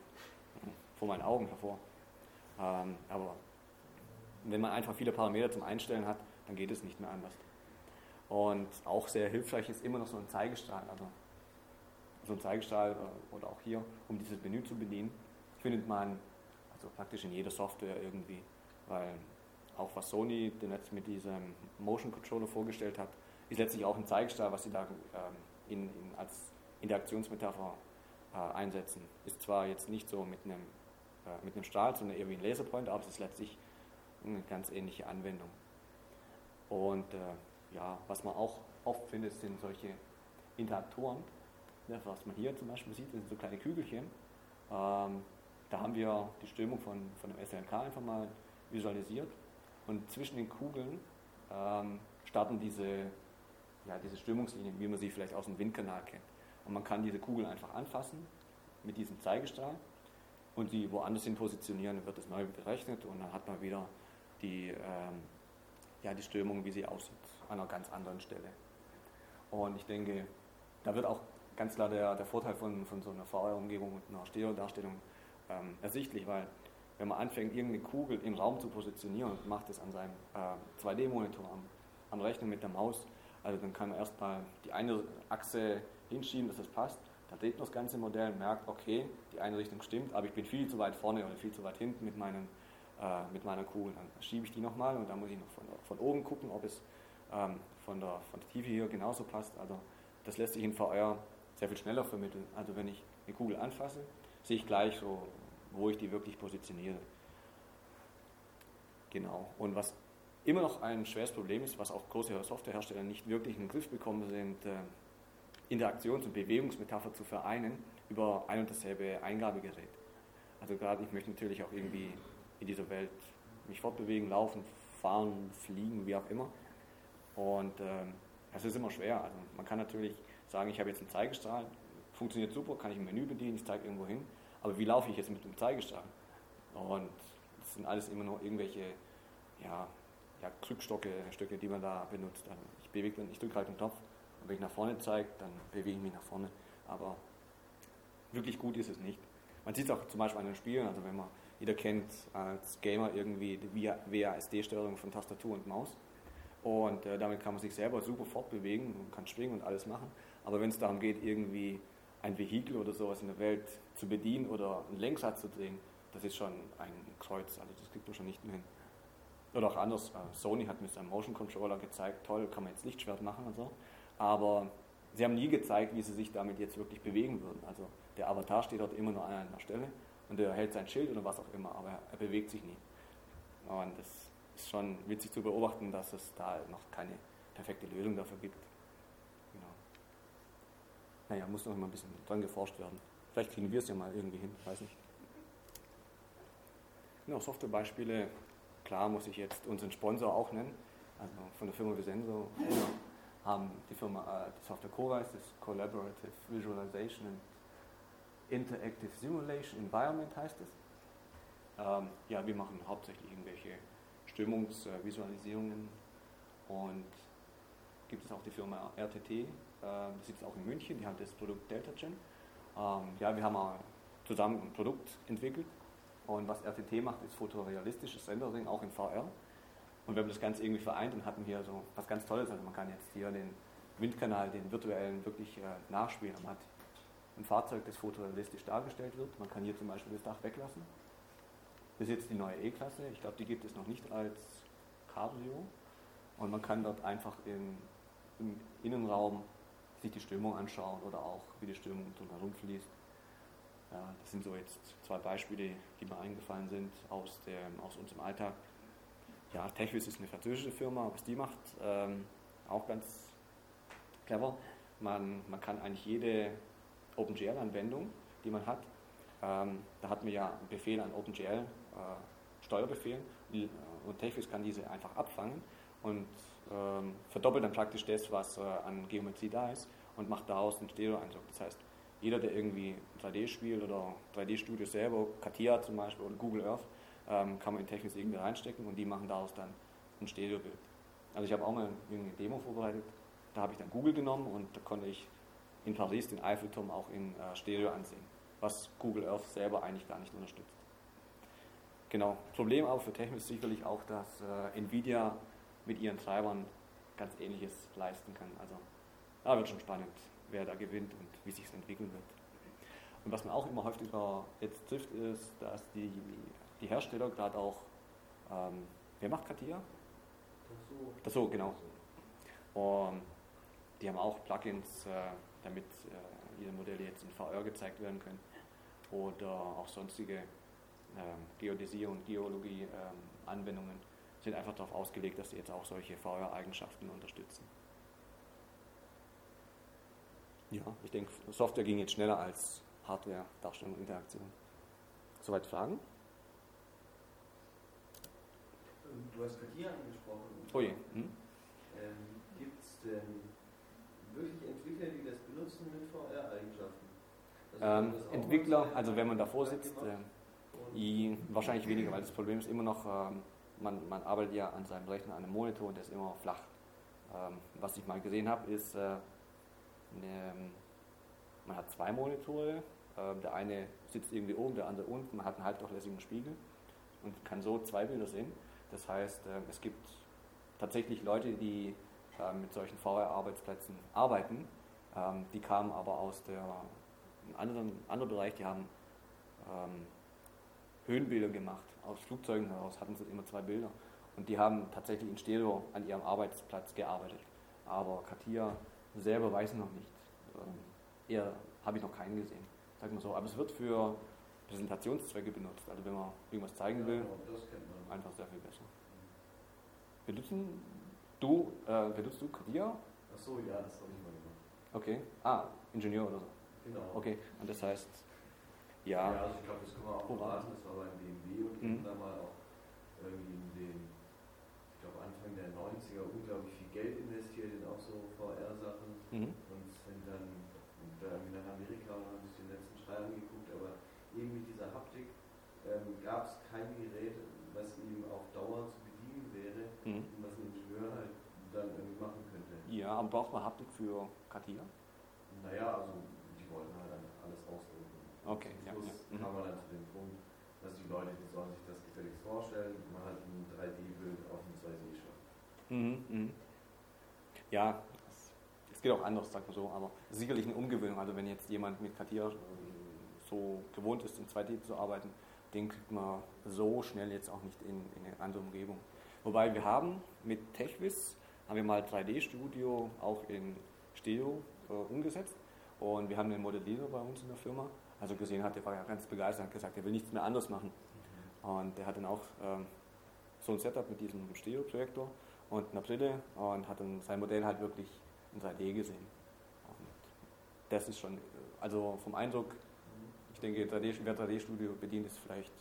vor meinen Augen hervor. Ähm, aber wenn man einfach viele Parameter zum Einstellen hat, dann geht es nicht mehr anders. Und auch sehr hilfreich ist immer noch so ein Zeigestrahl. Also so ein Zeigestrahl äh, oder auch hier, um dieses Menü zu bedienen, findet man also praktisch in jeder Software irgendwie. Weil auch was Sony jetzt mit diesem Motion Controller vorgestellt hat, ist letztlich auch ein Zeigestrahl, was sie da ähm, in, in, als Interaktionsmetapher äh, einsetzen. Ist zwar jetzt nicht so mit einem, äh, mit einem Strahl, sondern eher wie ein Laserpointer, aber es ist letztlich eine ganz ähnliche Anwendung. Und ja, was man auch oft findet, sind solche Interaktoren. Ja, was man hier zum Beispiel sieht, sind so kleine Kügelchen. Ähm, da haben wir die Strömung von, von dem SLK einfach mal visualisiert. Und zwischen den Kugeln ähm, starten diese, ja, diese Strömungslinien, wie man sie vielleicht aus dem Windkanal kennt. Und man kann diese Kugeln einfach anfassen mit diesem Zeigestrahl und sie woanders hin positionieren, dann wird es neu berechnet und dann hat man wieder die, ähm, ja, die Strömung, wie sie aussieht, an einer ganz anderen Stelle. Und ich denke, da wird auch ganz klar der, der Vorteil von, von so einer VR-Umgebung und einer Stereodarstellung ähm, ersichtlich, weil wenn man anfängt, irgendeine Kugel im Raum zu positionieren und macht das an seinem äh, 2D-Monitor am, am Rechner mit der Maus, also dann kann man erstmal die eine Achse hinschieben, dass das passt. Dann dreht man das ganze Modell, merkt, okay, die eine Richtung stimmt, aber ich bin viel zu weit vorne oder viel zu weit hinten mit meinen äh, mit meiner Kugel. Dann schiebe ich die nochmal und dann muss ich noch von, von oben gucken, ob es ähm, von, der, von der Tiefe hier genauso passt. Also das lässt sich in VR sehr viel schneller vermitteln. Also wenn ich eine Kugel anfasse, sehe ich gleich so, wo ich die wirklich positioniere. Genau. Und was immer noch ein schweres Problem ist, was auch große Softwarehersteller nicht wirklich in den Griff bekommen, sind äh, Interaktions- und Bewegungsmetapher zu vereinen über ein und dasselbe Eingabegerät. Also gerade ich möchte natürlich auch irgendwie in dieser Welt mich fortbewegen, laufen, fahren, fliegen, wie auch immer. Und ähm, es ist immer schwer. Also man kann natürlich sagen, ich habe jetzt einen Zeigestrahl, funktioniert super, kann ich ein Menü bedienen, ich zeige irgendwo hin. Aber wie laufe ich jetzt mit dem Zeigestrahl? Und das sind alles immer nur irgendwelche ja, ja, Krückstocke, die man da benutzt. Also ich bewege ich drücke halt den Knopf und wenn ich nach vorne zeige, dann bewege ich mich nach vorne. Aber wirklich gut ist es nicht. Man sieht es auch zum Beispiel an den Spielen, also wenn man jeder kennt als Gamer irgendwie die WASD-Steuerung von Tastatur und Maus. Und äh, damit kann man sich selber super fortbewegen und kann springen und alles machen. Aber wenn es darum geht, irgendwie ein Vehikel oder sowas in der Welt zu bedienen oder einen Lenkrad zu drehen, das ist schon ein Kreuz. Also das kriegt man schon nicht mehr hin. Oder auch anders. Äh, Sony hat mit seinem Motion Controller gezeigt, toll, kann man jetzt Lichtschwert machen und so. Aber sie haben nie gezeigt, wie sie sich damit jetzt wirklich bewegen würden. Also der Avatar steht dort immer nur an einer Stelle und er hält sein Schild oder was auch immer, aber er bewegt sich nie. Und das ist schon witzig zu beobachten, dass es da noch keine perfekte Lösung dafür gibt. Genau. Naja, muss noch mal ein bisschen dran geforscht werden. Vielleicht kriegen wir es ja mal irgendwie hin, weiß nicht. Genau, Softwarebeispiele, klar muss ich jetzt unseren Sponsor auch nennen, also von der Firma Visenso haben die Firma äh, die Software Coreis, das Collaborative Visualization and Interactive Simulation Environment heißt es. Ähm, ja, wir machen hauptsächlich irgendwelche Stimmungsvisualisierungen und gibt es auch die Firma RTT, äh, die sitzt auch in München, die hat das Produkt DeltaGen. Ähm, ja, wir haben zusammen ein Produkt entwickelt und was RTT macht, ist fotorealistisches Rendering, auch in VR. Und wir haben das Ganze irgendwie vereint und hatten hier so was ganz Tolles. Also man kann jetzt hier den Windkanal, den virtuellen, wirklich äh, nachspielen. Man hat ein Fahrzeug, das fotorealistisch dargestellt wird. Man kann hier zum Beispiel das Dach weglassen. Das ist jetzt die neue E-Klasse. Ich glaube, die gibt es noch nicht als Cabrio. Und man kann dort einfach im, im Innenraum sich die Stimmung anschauen oder auch wie die Stimmung drumherum fließt. Ja, das sind so jetzt zwei Beispiele, die mir eingefallen sind aus, dem, aus unserem Alltag. Ja, Techvis ist eine französische Firma, was die macht, ähm, auch ganz clever. Man, man kann eigentlich jede OpenGL-Anwendung, die man hat, ähm, da hatten wir ja einen Befehl an OpenGL, äh, Steuerbefehl, äh, und Techvis kann diese einfach abfangen und ähm, verdoppelt dann praktisch das, was äh, an Geometrie da ist und macht daraus einen Stereo-Eindruck. Das heißt, jeder, der irgendwie 3D spielt oder 3D-Studio selber, Katia zum Beispiel oder Google Earth, ähm, kann man in Technik irgendwie reinstecken und die machen daraus dann ein Stereobild. Also ich habe auch mal eine Demo vorbereitet, da habe ich dann Google genommen und da konnte ich in Paris den Eiffelturm auch in äh, Stereo ansehen, was Google Earth selber eigentlich gar nicht unterstützt. Genau, Problem aber für Technik ist sicherlich auch, dass äh, Nvidia mit ihren Treibern ganz ähnliches leisten kann. Also da wird schon spannend, wer da gewinnt und wie sich es entwickeln wird. Und was man auch immer häufiger jetzt trifft, ist, dass die, die Hersteller gerade auch, ähm, wer macht Katia? Das so, genau. Und die haben auch Plugins, äh, damit äh, ihre Modelle jetzt in VR gezeigt werden können oder auch sonstige Geodäsie und Geologie-Anwendungen ähm, sind einfach darauf ausgelegt, dass sie jetzt auch solche VR-Eigenschaften unterstützen. Ja, ich denke, Software ging jetzt schneller als Hardware, Darstellung und Interaktion. Soweit Fragen?
Ähm, du hast Katia angesprochen.
Oh je. Hm?
Ähm, Gibt es denn wirklich Entwickler, die das benutzen mit VR-Eigenschaften?
Also ähm, Entwickler, also wenn man davor sitzt, äh, wahrscheinlich weniger, weil das Problem ist immer noch, äh, man, man arbeitet ja an seinem Rechner an einem Monitor und der ist immer flach. Ähm, was ich mal gesehen habe, ist, äh, eine, man hat zwei Monitore, äh, der eine sitzt irgendwie oben, der andere unten, man hat einen halbdurchlässigen Spiegel und kann so zwei Bilder sehen. Das heißt, äh, es gibt tatsächlich Leute, die äh, mit solchen VR-Arbeitsplätzen arbeiten, ähm, die kamen aber aus der, einem anderen, anderen Bereich, die haben ähm, Höhenbilder gemacht. Aus Flugzeugen heraus hatten sie immer zwei Bilder. Und die haben tatsächlich in Stereo an ihrem Arbeitsplatz gearbeitet. Aber Katia selber weiß ich noch nicht. Ähm, eher habe ich noch keinen gesehen, sagen wir so. Aber es wird für Präsentationszwecke benutzt. Also wenn man irgendwas zeigen will, ja, einfach sehr viel besser. Benutzen du, äh, benutzt du Katia?
Ach so, ja, das habe ich mal gemacht.
Okay. Ah, Ingenieur oder so.
Genau.
Okay, und das heißt,
ja. Ja, also ich glaube, das kann man auch beraten. Das war beim BMW und mhm. da mal auch irgendwie in den, ich glaube, Anfang der 90er unglaublich viel Geld investiert in auch so VR-Sachen mhm. und sind dann da irgendwie nach Amerika und haben sich den letzten Schrei angeguckt, aber eben mit dieser Haptik ähm, gab es kein Gerät, was eben auf Dauer zu bedienen wäre mhm. und was ein Ingenieur halt dann irgendwie machen könnte.
Ja, aber braucht man Haptik für Katia?
Naja, also die wollten halt alles ausdrücken.
Okay,
ja. kam man dann zu dem Punkt, dass die Leute, die sollen sich das gefälligst vorstellen, man hat ein 3D-Bild auf dem 2D schafft.
Mhm, mh. Ja, es geht auch anders, sagt man so, aber sicherlich eine Umgewöhnung. Also wenn jetzt jemand mit Katia äh, so gewohnt ist, in 2D zu arbeiten, den kriegt man so schnell jetzt auch nicht in, in eine andere Umgebung. Wobei wir haben mit TechWiz, haben wir mal 3D-Studio auch in Stereo äh, umgesetzt und wir haben einen Modellierer bei uns in der Firma, also gesehen hat, der war ja ganz begeistert, hat gesagt, er will nichts mehr anders machen. Und der hat dann auch ähm, so ein Setup mit diesem Stereo-Projektor und einer Brille und hat dann sein Modell halt wirklich in 3D gesehen. Und das ist schon, also vom Eindruck, ich denke, 3D, wer 3D-Studio bedient, ist vielleicht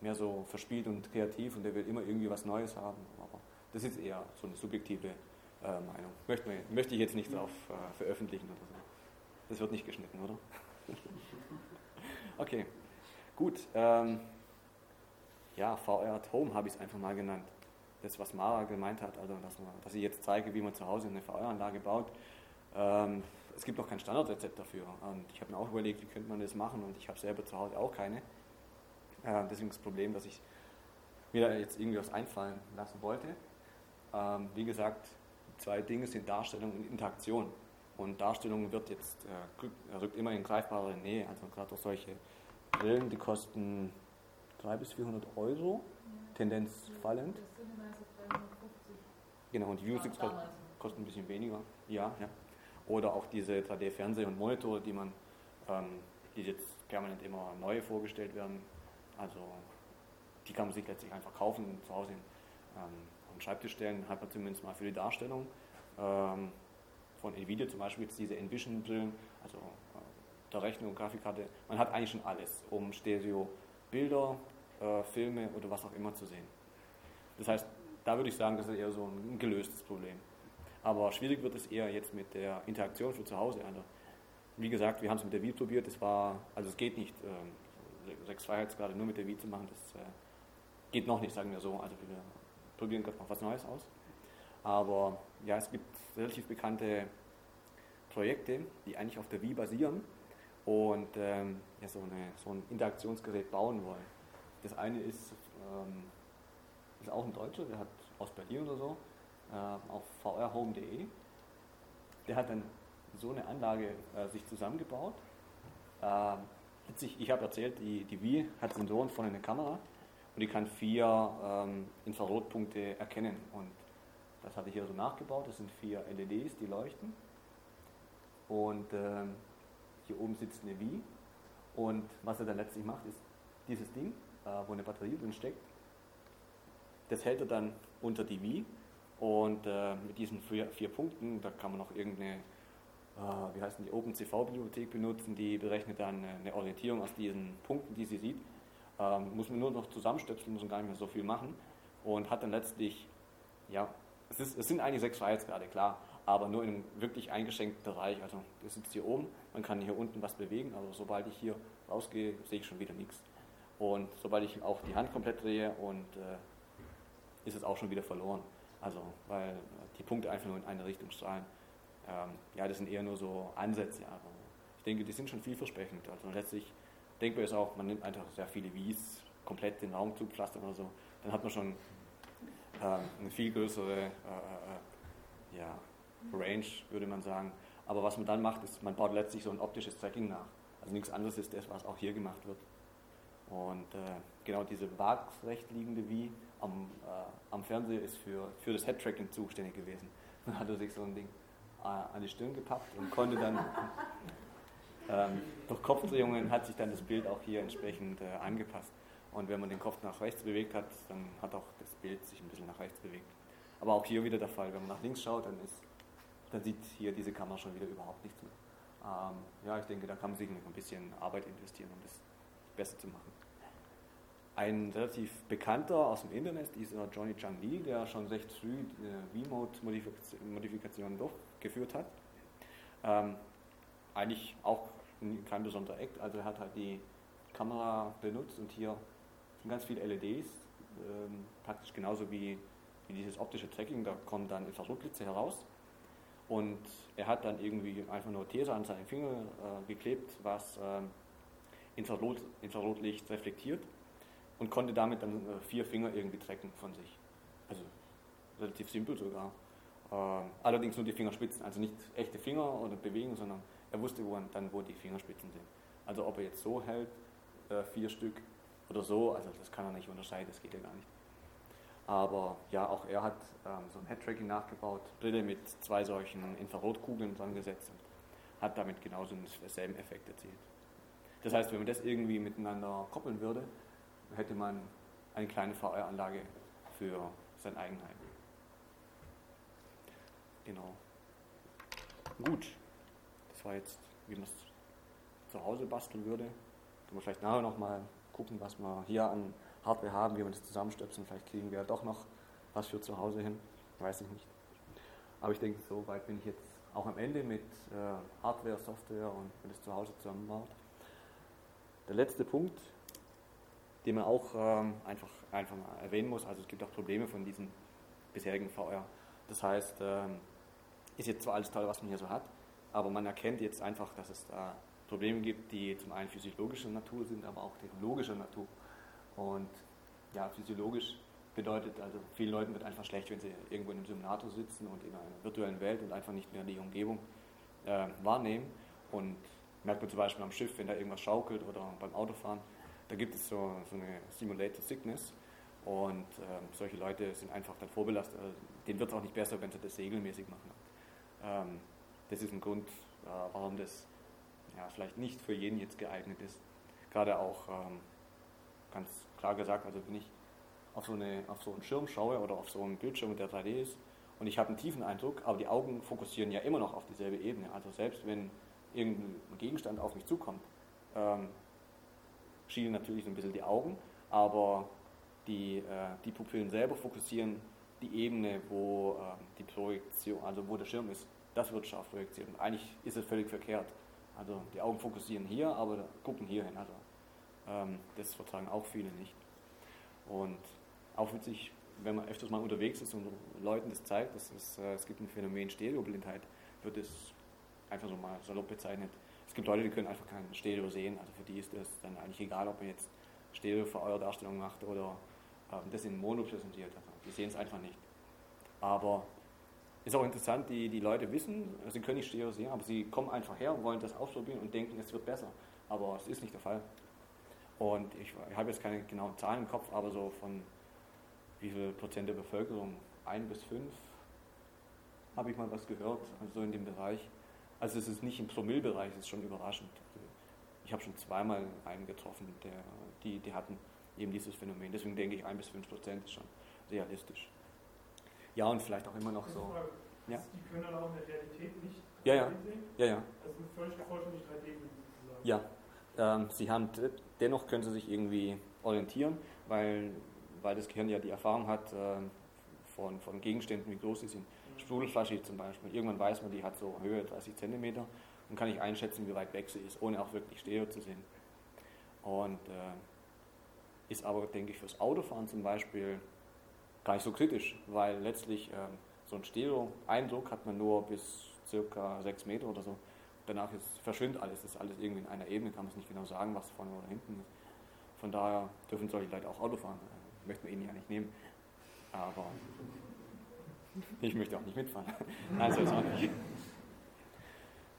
mehr so verspielt und kreativ und der will immer irgendwie was Neues haben. Aber das ist eher so eine subjektive äh, Meinung. Möchte, möchte ich jetzt nicht darauf äh, veröffentlichen oder so. Das wird nicht geschnitten, oder? [laughs] okay, gut. Ähm, ja, VR at Home habe ich es einfach mal genannt das, was Mara gemeint hat, also dass, man, dass ich jetzt zeige, wie man zu Hause eine VR-Anlage baut. Ähm, es gibt noch kein Standardrezept dafür. Und ich habe mir auch überlegt, wie könnte man das machen und ich habe selber zu Hause auch keine. Äh, deswegen das Problem, dass ich mir da jetzt irgendwie was einfallen lassen wollte. Ähm, wie gesagt, zwei Dinge sind Darstellung und Interaktion. Und Darstellung wird jetzt, äh, rückt immer in greifbare Nähe. Also gerade auch solche Brillen, die kosten 300 bis 400 Euro, Tendenz fallend. Genau, und die View-Sticks kosten, kosten ein bisschen weniger. Ja, ja. Oder auch diese 3D-Fernseh- und Monitore, die man, ähm, die jetzt permanent immer neu vorgestellt werden. Also die kann man sich letztlich einfach kaufen und zu Hause ähm, den Schreibtisch stellen, hat man zumindest mal für die Darstellung. Ähm, von Nvidia zum Beispiel jetzt diese Envision-Brillen, also äh, der Rechner und Grafikkarte. Man hat eigentlich schon alles, um Stereo Bilder, äh, Filme oder was auch immer zu sehen. Das heißt, da würde ich sagen, das ist eher so ein gelöstes Problem. Aber schwierig wird es eher jetzt mit der Interaktion für zu Hause. Also, wie gesagt, wir haben es mit der Wii probiert, das war, also es geht nicht, äh, sechs Freiheitsgrade nur mit der Wii zu machen, das äh, geht noch nicht, sagen wir so. Also wir probieren gerade noch was Neues aus. Aber ja, es gibt relativ bekannte Projekte, die eigentlich auf der Wii basieren und ähm, ja, so, eine, so, ein Interaktionsgerät bauen wollen. Das eine ist, ähm, ist auch ein Deutscher, der hat aus Berlin oder so, äh, auf vrhome.de. Der hat dann so eine Anlage äh, sich zusammengebaut. Äh, witzig, ich habe erzählt, die, die Wii hat Sensoren vorne in der Kamera und die kann vier ähm, Infrarotpunkte erkennen. Und das hatte ich hier so nachgebaut. Das sind vier LEDs, die leuchten. Und ähm, hier oben sitzt eine Wii. Und was er dann letztlich macht, ist dieses Ding, äh, wo eine Batterie drin steckt. Das hält er dann unter die Wii. Und äh, mit diesen vier, vier, Punkten, da kann man noch irgendeine, äh, wie heißt die, OpenCV-Bibliothek benutzen, die berechnet dann eine Orientierung aus diesen Punkten, die sie sieht. Ähm, muss man nur noch zusammenstöpseln, muss man gar nicht mehr so viel machen. Und hat dann letztlich, ja, es, ist, es sind eigentlich sechs Freiheitsgrade, klar, aber nur in einem wirklich eingeschränkten Bereich. Also das sitzt hier oben, man kann hier unten was bewegen, aber sobald ich hier rausgehe, sehe ich schon wieder nichts. Und sobald ich auch die Hand komplett drehe und äh, ist es auch schon wieder verloren. Also weil die Punkte einfach nur in eine Richtung strahlen. Ähm, ja, das sind eher nur so Ansätze, aber ich denke, die sind schon vielversprechend. Also letztlich denkbar ist auch, man nimmt einfach sehr viele Wies, komplett den Raum zupflastern oder so, dann hat man schon eine viel größere äh, äh, ja, Range, würde man sagen. Aber was man dann macht, ist, man baut letztlich so ein optisches Tracking nach. Also nichts anderes ist das, was auch hier gemacht wird. Und äh, genau diese waagrecht liegende Wie am, äh, am Fernseher ist für, für das Head-Tracking zuständig gewesen. [laughs] Dann hat er sich so ein Ding äh, an die Stirn gepackt und konnte dann [laughs] ähm, durch Kopfdrehungen hat sich dann das Bild auch hier entsprechend äh, angepasst. Und wenn man den Kopf nach rechts bewegt hat, dann hat auch das Bild sich ein bisschen nach rechts bewegt. Aber auch hier wieder der Fall, wenn man nach links schaut, dann, ist, dann sieht hier diese Kamera schon wieder überhaupt nichts mehr. Ähm, ja, ich denke, da kann man sich ein bisschen Arbeit investieren, um das besser zu machen. Ein relativ bekannter aus dem Internet, dieser Johnny Chang Lee, der schon recht früh äh, V-Mode-Modifikationen durchgeführt hat. Ähm, eigentlich auch kein besonderer Act. Also er hat halt die Kamera benutzt und hier sind ganz viele LEDs, ähm, praktisch genauso wie, wie dieses optische Tracking, da kommen dann Infrarotblitze heraus. Und er hat dann irgendwie einfach nur Tesa an seinen Finger äh, geklebt, was äh, Infrarot, Infrarotlicht reflektiert und konnte damit dann äh, vier Finger irgendwie tracken von sich. Also relativ simpel sogar. Äh, allerdings nur die Fingerspitzen, also nicht echte Finger oder Bewegen, sondern er wusste wo, dann, wo die Fingerspitzen sind. Also ob er jetzt so hält, äh, vier Stück oder so, also das kann er nicht unterscheiden, das geht ja gar nicht. Aber ja, auch er hat ähm, so ein Head-Tracking nachgebaut, Brille mit zwei solchen Infrarotkugeln dran gesetzt und hat damit genauso denselben Effekt erzielt. Das heißt, wenn man das irgendwie miteinander koppeln würde, hätte man eine kleine VR-Anlage für sein Eigenheim. Genau. Gut das war jetzt, wie man es zu Hause basteln würde. Können wir vielleicht nachher nochmal gucken, was wir hier an Hardware haben, wie wir das zusammenstöpseln. Vielleicht kriegen wir doch noch was für zu Hause hin. Weiß ich nicht. Aber ich denke, so weit bin ich jetzt auch am Ende mit äh, Hardware, Software und wenn das zu Hause zusammenbaut. Der letzte Punkt, den man auch ähm, einfach, einfach erwähnen muss, also es gibt auch Probleme von diesem bisherigen VR. Das heißt, ähm, ist jetzt zwar alles toll, was man hier so hat, aber man erkennt jetzt einfach, dass es da Probleme gibt, die zum einen physiologischer Natur sind, aber auch technologischer Natur. Und ja, physiologisch bedeutet, also vielen Leuten wird einfach schlecht, wenn sie irgendwo in einem Simulator sitzen und in einer virtuellen Welt und einfach nicht mehr die Umgebung äh, wahrnehmen. Und merkt man zum Beispiel am Schiff, wenn da irgendwas schaukelt oder beim Autofahren, da gibt es so, so eine Simulated Sickness. Und ähm, solche Leute sind einfach dann vorbelastet. Also, denen wird es auch nicht besser, wenn sie das regelmäßig machen. Ähm, das ist ein Grund, äh, warum das ja, vielleicht nicht für jeden jetzt geeignet ist. Gerade auch ähm, ganz klar gesagt, also wenn ich auf so, eine, auf so einen Schirm schaue oder auf so einen Bildschirm, der 3D ist, und ich habe einen tiefen Eindruck, aber die Augen fokussieren ja immer noch auf dieselbe Ebene. Also selbst wenn irgendein Gegenstand auf mich zukommt, ähm, schielen natürlich so ein bisschen die Augen, aber die, äh, die Pupillen selber fokussieren die Ebene, wo äh, die Projektion, also wo der Schirm ist, das wird scharf projiziert. Und eigentlich ist es völlig verkehrt. Also die Augen fokussieren hier, aber gucken hier hin. Also ähm, das vertragen auch viele nicht. Und auch witzig, wenn man öfters mal unterwegs ist und Leuten das zeigt, dass es, äh, es gibt ein Phänomen Stereoblindheit, wird es einfach so mal salopp bezeichnet. Es gibt Leute, die können einfach kein Stereo sehen, also für die ist es dann eigentlich egal, ob man jetzt Stereo für eure Darstellung macht oder ähm, das in Mono präsentiert. Also die sehen es einfach nicht. Aber ist auch interessant, die, die Leute wissen, sie können nicht Stereo sehen, aber sie kommen einfach her und wollen das ausprobieren und denken, es wird besser. Aber es ist nicht der Fall. Und ich, ich habe jetzt keine genauen Zahlen im Kopf, aber so von wie viel Prozent der Bevölkerung, ein bis fünf, habe ich mal was gehört, also so in dem Bereich. Also es ist nicht im Promillbereich, es ist schon überraschend. Ich habe schon zweimal einen getroffen, der, die, die hatten eben dieses Phänomen. Deswegen denke ich, ein bis fünf Prozent ist schon realistisch. Ja, und vielleicht auch immer noch so.
Ja? Die können dann auch in der Realität nicht
ja, ja. sehen? Ja, ja.
Also völlig vollständig 3D
sozusagen. Ja. Ähm, sie haben, dennoch können sie sich irgendwie orientieren, weil weil das Gehirn ja die Erfahrung hat äh, von, von Gegenständen, wie groß sie sind. Mhm. Sprudelflasche zum Beispiel, irgendwann weiß man, die hat so Höhe 30 cm und kann ich einschätzen, wie weit weg sie ist, ohne auch wirklich Stereo zu sehen. Und äh, ist aber, denke ich, fürs Autofahren zum Beispiel gar nicht so kritisch, weil letztlich äh, so ein Stereo-Eindruck hat man nur bis circa 6 Meter oder so. Danach ist, verschwindet alles, ist alles irgendwie in einer Ebene, kann man es nicht genau sagen, was vorne oder hinten ist. Von daher dürfen solche Leute auch Auto fahren möchten wir ihn ja nicht nehmen. Aber ich möchte auch nicht mitfahren. [laughs] Nein, so ist auch nicht.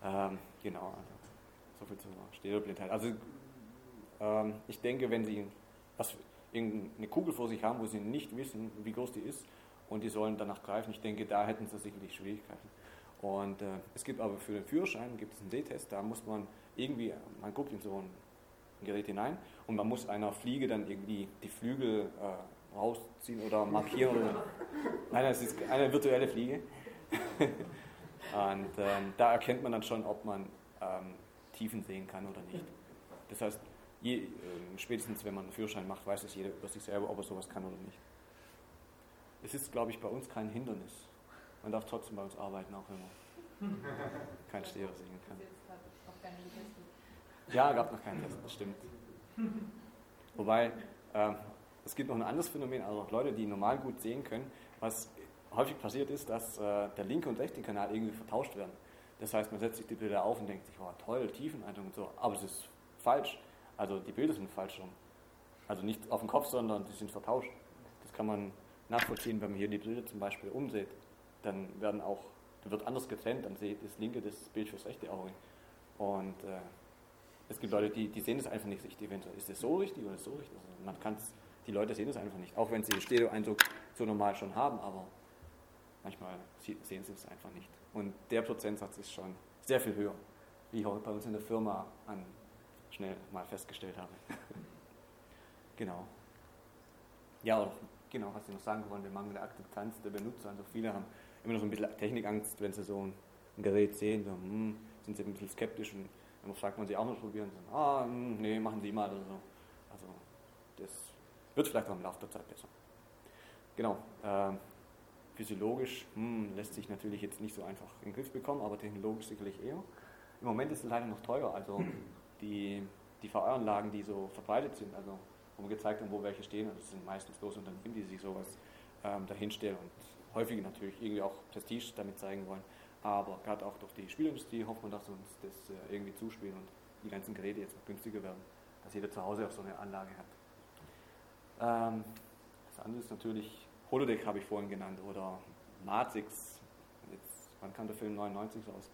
Ähm, genau, also so viel zur Stereoblindheit. Also ähm, ich denke, wenn Sie was, eine Kugel vor sich haben, wo Sie nicht wissen, wie groß die ist, und die sollen danach greifen, ich denke, da hätten Sie sicherlich Schwierigkeiten. Und äh, es gibt aber für den Führerschein gibt es einen Sehtest, da muss man irgendwie, man guckt in so ein Gerät hinein und man muss einer Fliege dann irgendwie die Flügel äh, rausziehen oder markieren. Oder, nein, es ist eine virtuelle Fliege. [laughs] und ähm, da erkennt man dann schon, ob man ähm, Tiefen sehen kann oder nicht. Das heißt, je, äh, spätestens wenn man einen Führerschein macht, weiß es jeder über sich selber, ob er sowas kann oder nicht. Es ist, glaube ich, bei uns kein Hindernis. Man darf trotzdem bei uns arbeiten, auch wenn man [laughs] kein Stereo sehen kann. Ja, gab noch keinen Test, das stimmt. Wobei, äh, es gibt noch ein anderes Phänomen, also auch Leute, die normal gut sehen können, was häufig passiert ist, dass äh, der linke und rechte Kanal irgendwie vertauscht werden. Das heißt, man setzt sich die Bilder auf und denkt sich, oh toll, Tiefeneindruck und so, aber es ist falsch. Also die Bilder sind falsch rum. Also nicht auf dem Kopf, sondern die sind vertauscht. Das kann man nachvollziehen, wenn man hier die Bilder zum Beispiel umsieht. Dann werden auch, wird anders getrennt, dann sieht das linke das Bild fürs rechte Auge. Und äh, es gibt Leute, die, die sehen es einfach nicht richtig. Ist es so richtig oder so richtig. Also man kann die Leute sehen es einfach nicht. Auch wenn sie den Stereo-Eindruck so normal schon haben, aber manchmal sehen sie es einfach nicht. Und der Prozentsatz ist schon sehr viel höher, wie auch bei uns in der Firma an schnell mal festgestellt habe. [laughs] genau. Ja, auch, genau, was ich noch sagen wollte, mangelnde Akzeptanz der Benutzer. Also viele haben immer noch so ein bisschen Technikangst, wenn sie so ein, ein Gerät sehen, so, hm, sind sie ein bisschen skeptisch und dann fragt man sie auch noch probieren. So, ah, hm, nee, machen Sie mal oder so. Also das wird vielleicht auch im Laufe der Zeit besser. Genau. Äh, physiologisch hm, lässt sich natürlich jetzt nicht so einfach in den Griff bekommen, aber technologisch sicherlich eher. Im Moment ist es leider noch teuer. Also [clears throat] die, die VR-Anlagen, die so verbreitet sind, also wo man gezeigt hat, wo welche stehen, das sind meistens große Unternehmen, die sich sowas ähm, dahinstellen und häufig natürlich irgendwie auch Prestige damit zeigen wollen. Aber gerade auch durch die Spielindustrie hofft man, dass uns das äh, irgendwie zuspielen und die ganzen Geräte jetzt noch günstiger werden, dass jeder zu Hause auch so eine Anlage hat. Ähm, das andere ist natürlich, Holodeck habe ich vorhin genannt oder Matrix. Jetzt, wann kam der Film 99 raus?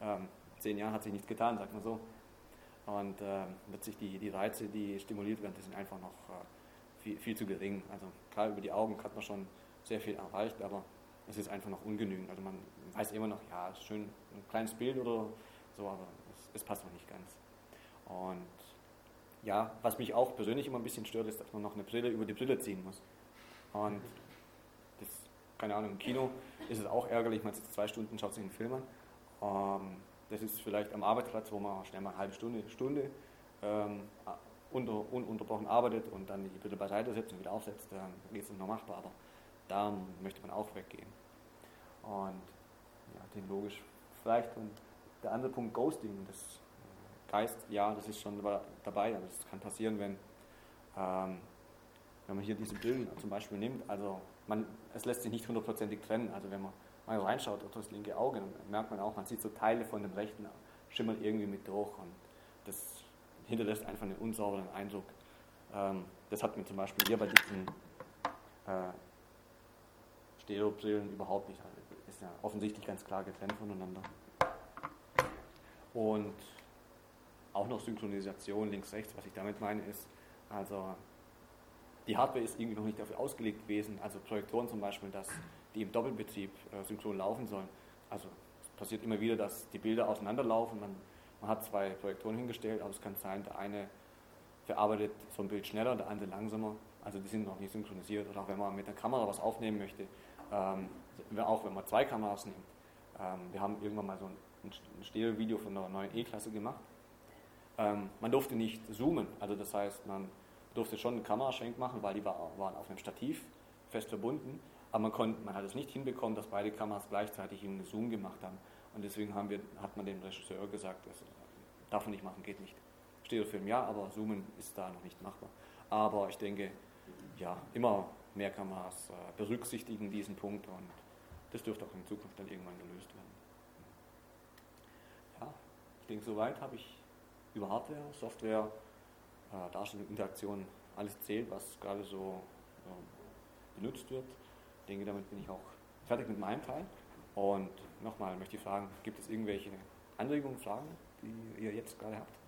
Ähm, zehn Jahre hat sich nichts getan, sagt man so. Und äh, sich die, die Reize, die stimuliert werden, die sind einfach noch äh, viel, viel zu gering. Also klar, über die Augen hat man schon sehr viel erreicht, aber es ist einfach noch ungenügend. Also man weiß immer noch, ja, schön ein kleines Bild oder so, aber es, es passt noch nicht ganz. Und ja, was mich auch persönlich immer ein bisschen stört, ist, dass man noch eine Brille über die Brille ziehen muss. Und das, keine Ahnung, im Kino ist es auch ärgerlich, man sitzt zwei Stunden, schaut sich einen Film an. Ähm, das ist vielleicht am Arbeitsplatz, wo man schnell mal eine halbe Stunde, Stunde ähm, unter, ununterbrochen arbeitet und dann die Brille beiseite setzt und wieder aufsetzt, dann ist es noch machbar. Aber da möchte man auch weggehen. Und ja, den logisch. Vielleicht und der andere Punkt Ghosting, das Geist, ja, das ist schon dabei, aber das kann passieren, wenn, ähm, wenn man hier diese Bilder zum Beispiel nimmt. Also man, es lässt sich nicht hundertprozentig trennen. Also wenn man mal reinschaut auf das linke Auge, dann merkt man auch, man sieht so Teile von dem rechten schimmern irgendwie mit durch und das hinterlässt einfach einen unsauberen Eindruck. Ähm, das hat mir zum Beispiel hier bei diesen äh, Stereobrillen überhaupt nicht. Ist ja offensichtlich ganz klar getrennt voneinander. Und auch noch Synchronisation links-rechts, was ich damit meine, ist, also die Hardware ist irgendwie noch nicht dafür ausgelegt gewesen, also Projektoren zum Beispiel, dass die im Doppelbetrieb äh, synchron laufen sollen. Also es passiert immer wieder, dass die Bilder auseinanderlaufen, man, man hat zwei Projektoren hingestellt, aber es kann sein, der eine verarbeitet so ein Bild schneller, der andere langsamer, also die sind noch nicht synchronisiert. Oder auch wenn man mit der Kamera was aufnehmen möchte, ähm, auch wenn man zwei Kameras nimmt. Ähm, wir haben irgendwann mal so ein, ein Stereo-Video von einer neuen E-Klasse gemacht ähm, man durfte nicht zoomen, also das heißt, man durfte schon einen Kameraschwenk machen, weil die war, waren auf einem Stativ fest verbunden, aber man, konnte, man hat es nicht hinbekommen, dass beide Kameras gleichzeitig einen Zoom gemacht haben. Und deswegen haben wir, hat man dem Regisseur gesagt, das darf man nicht machen, geht nicht. Stereofilm ja, aber Zoomen ist da noch nicht machbar. Aber ich denke, ja, immer mehr Kameras äh, berücksichtigen diesen Punkt und das dürfte auch in Zukunft dann irgendwann gelöst werden. Ja, ich denke, soweit habe ich über Hardware, Software, äh, Darstellung, Interaktion, alles zählt, was gerade so äh, benutzt wird. Denke, damit bin ich auch fertig mit meinem Teil. Und nochmal möchte ich fragen, gibt es irgendwelche Anregungen, Fragen, die ihr jetzt gerade habt?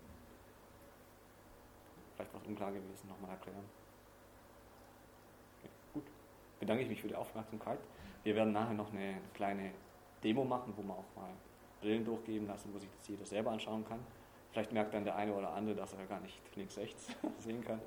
Vielleicht was unklar gewesen, nochmal erklären. Okay, gut, bedanke ich mich für die Aufmerksamkeit. Wir werden nachher noch eine kleine Demo machen, wo man auch mal Brillen durchgeben lassen, wo sich das jeder selber anschauen kann. Vielleicht merkt dann der eine oder andere, dass er gar nicht links-rechts [laughs] sehen kann.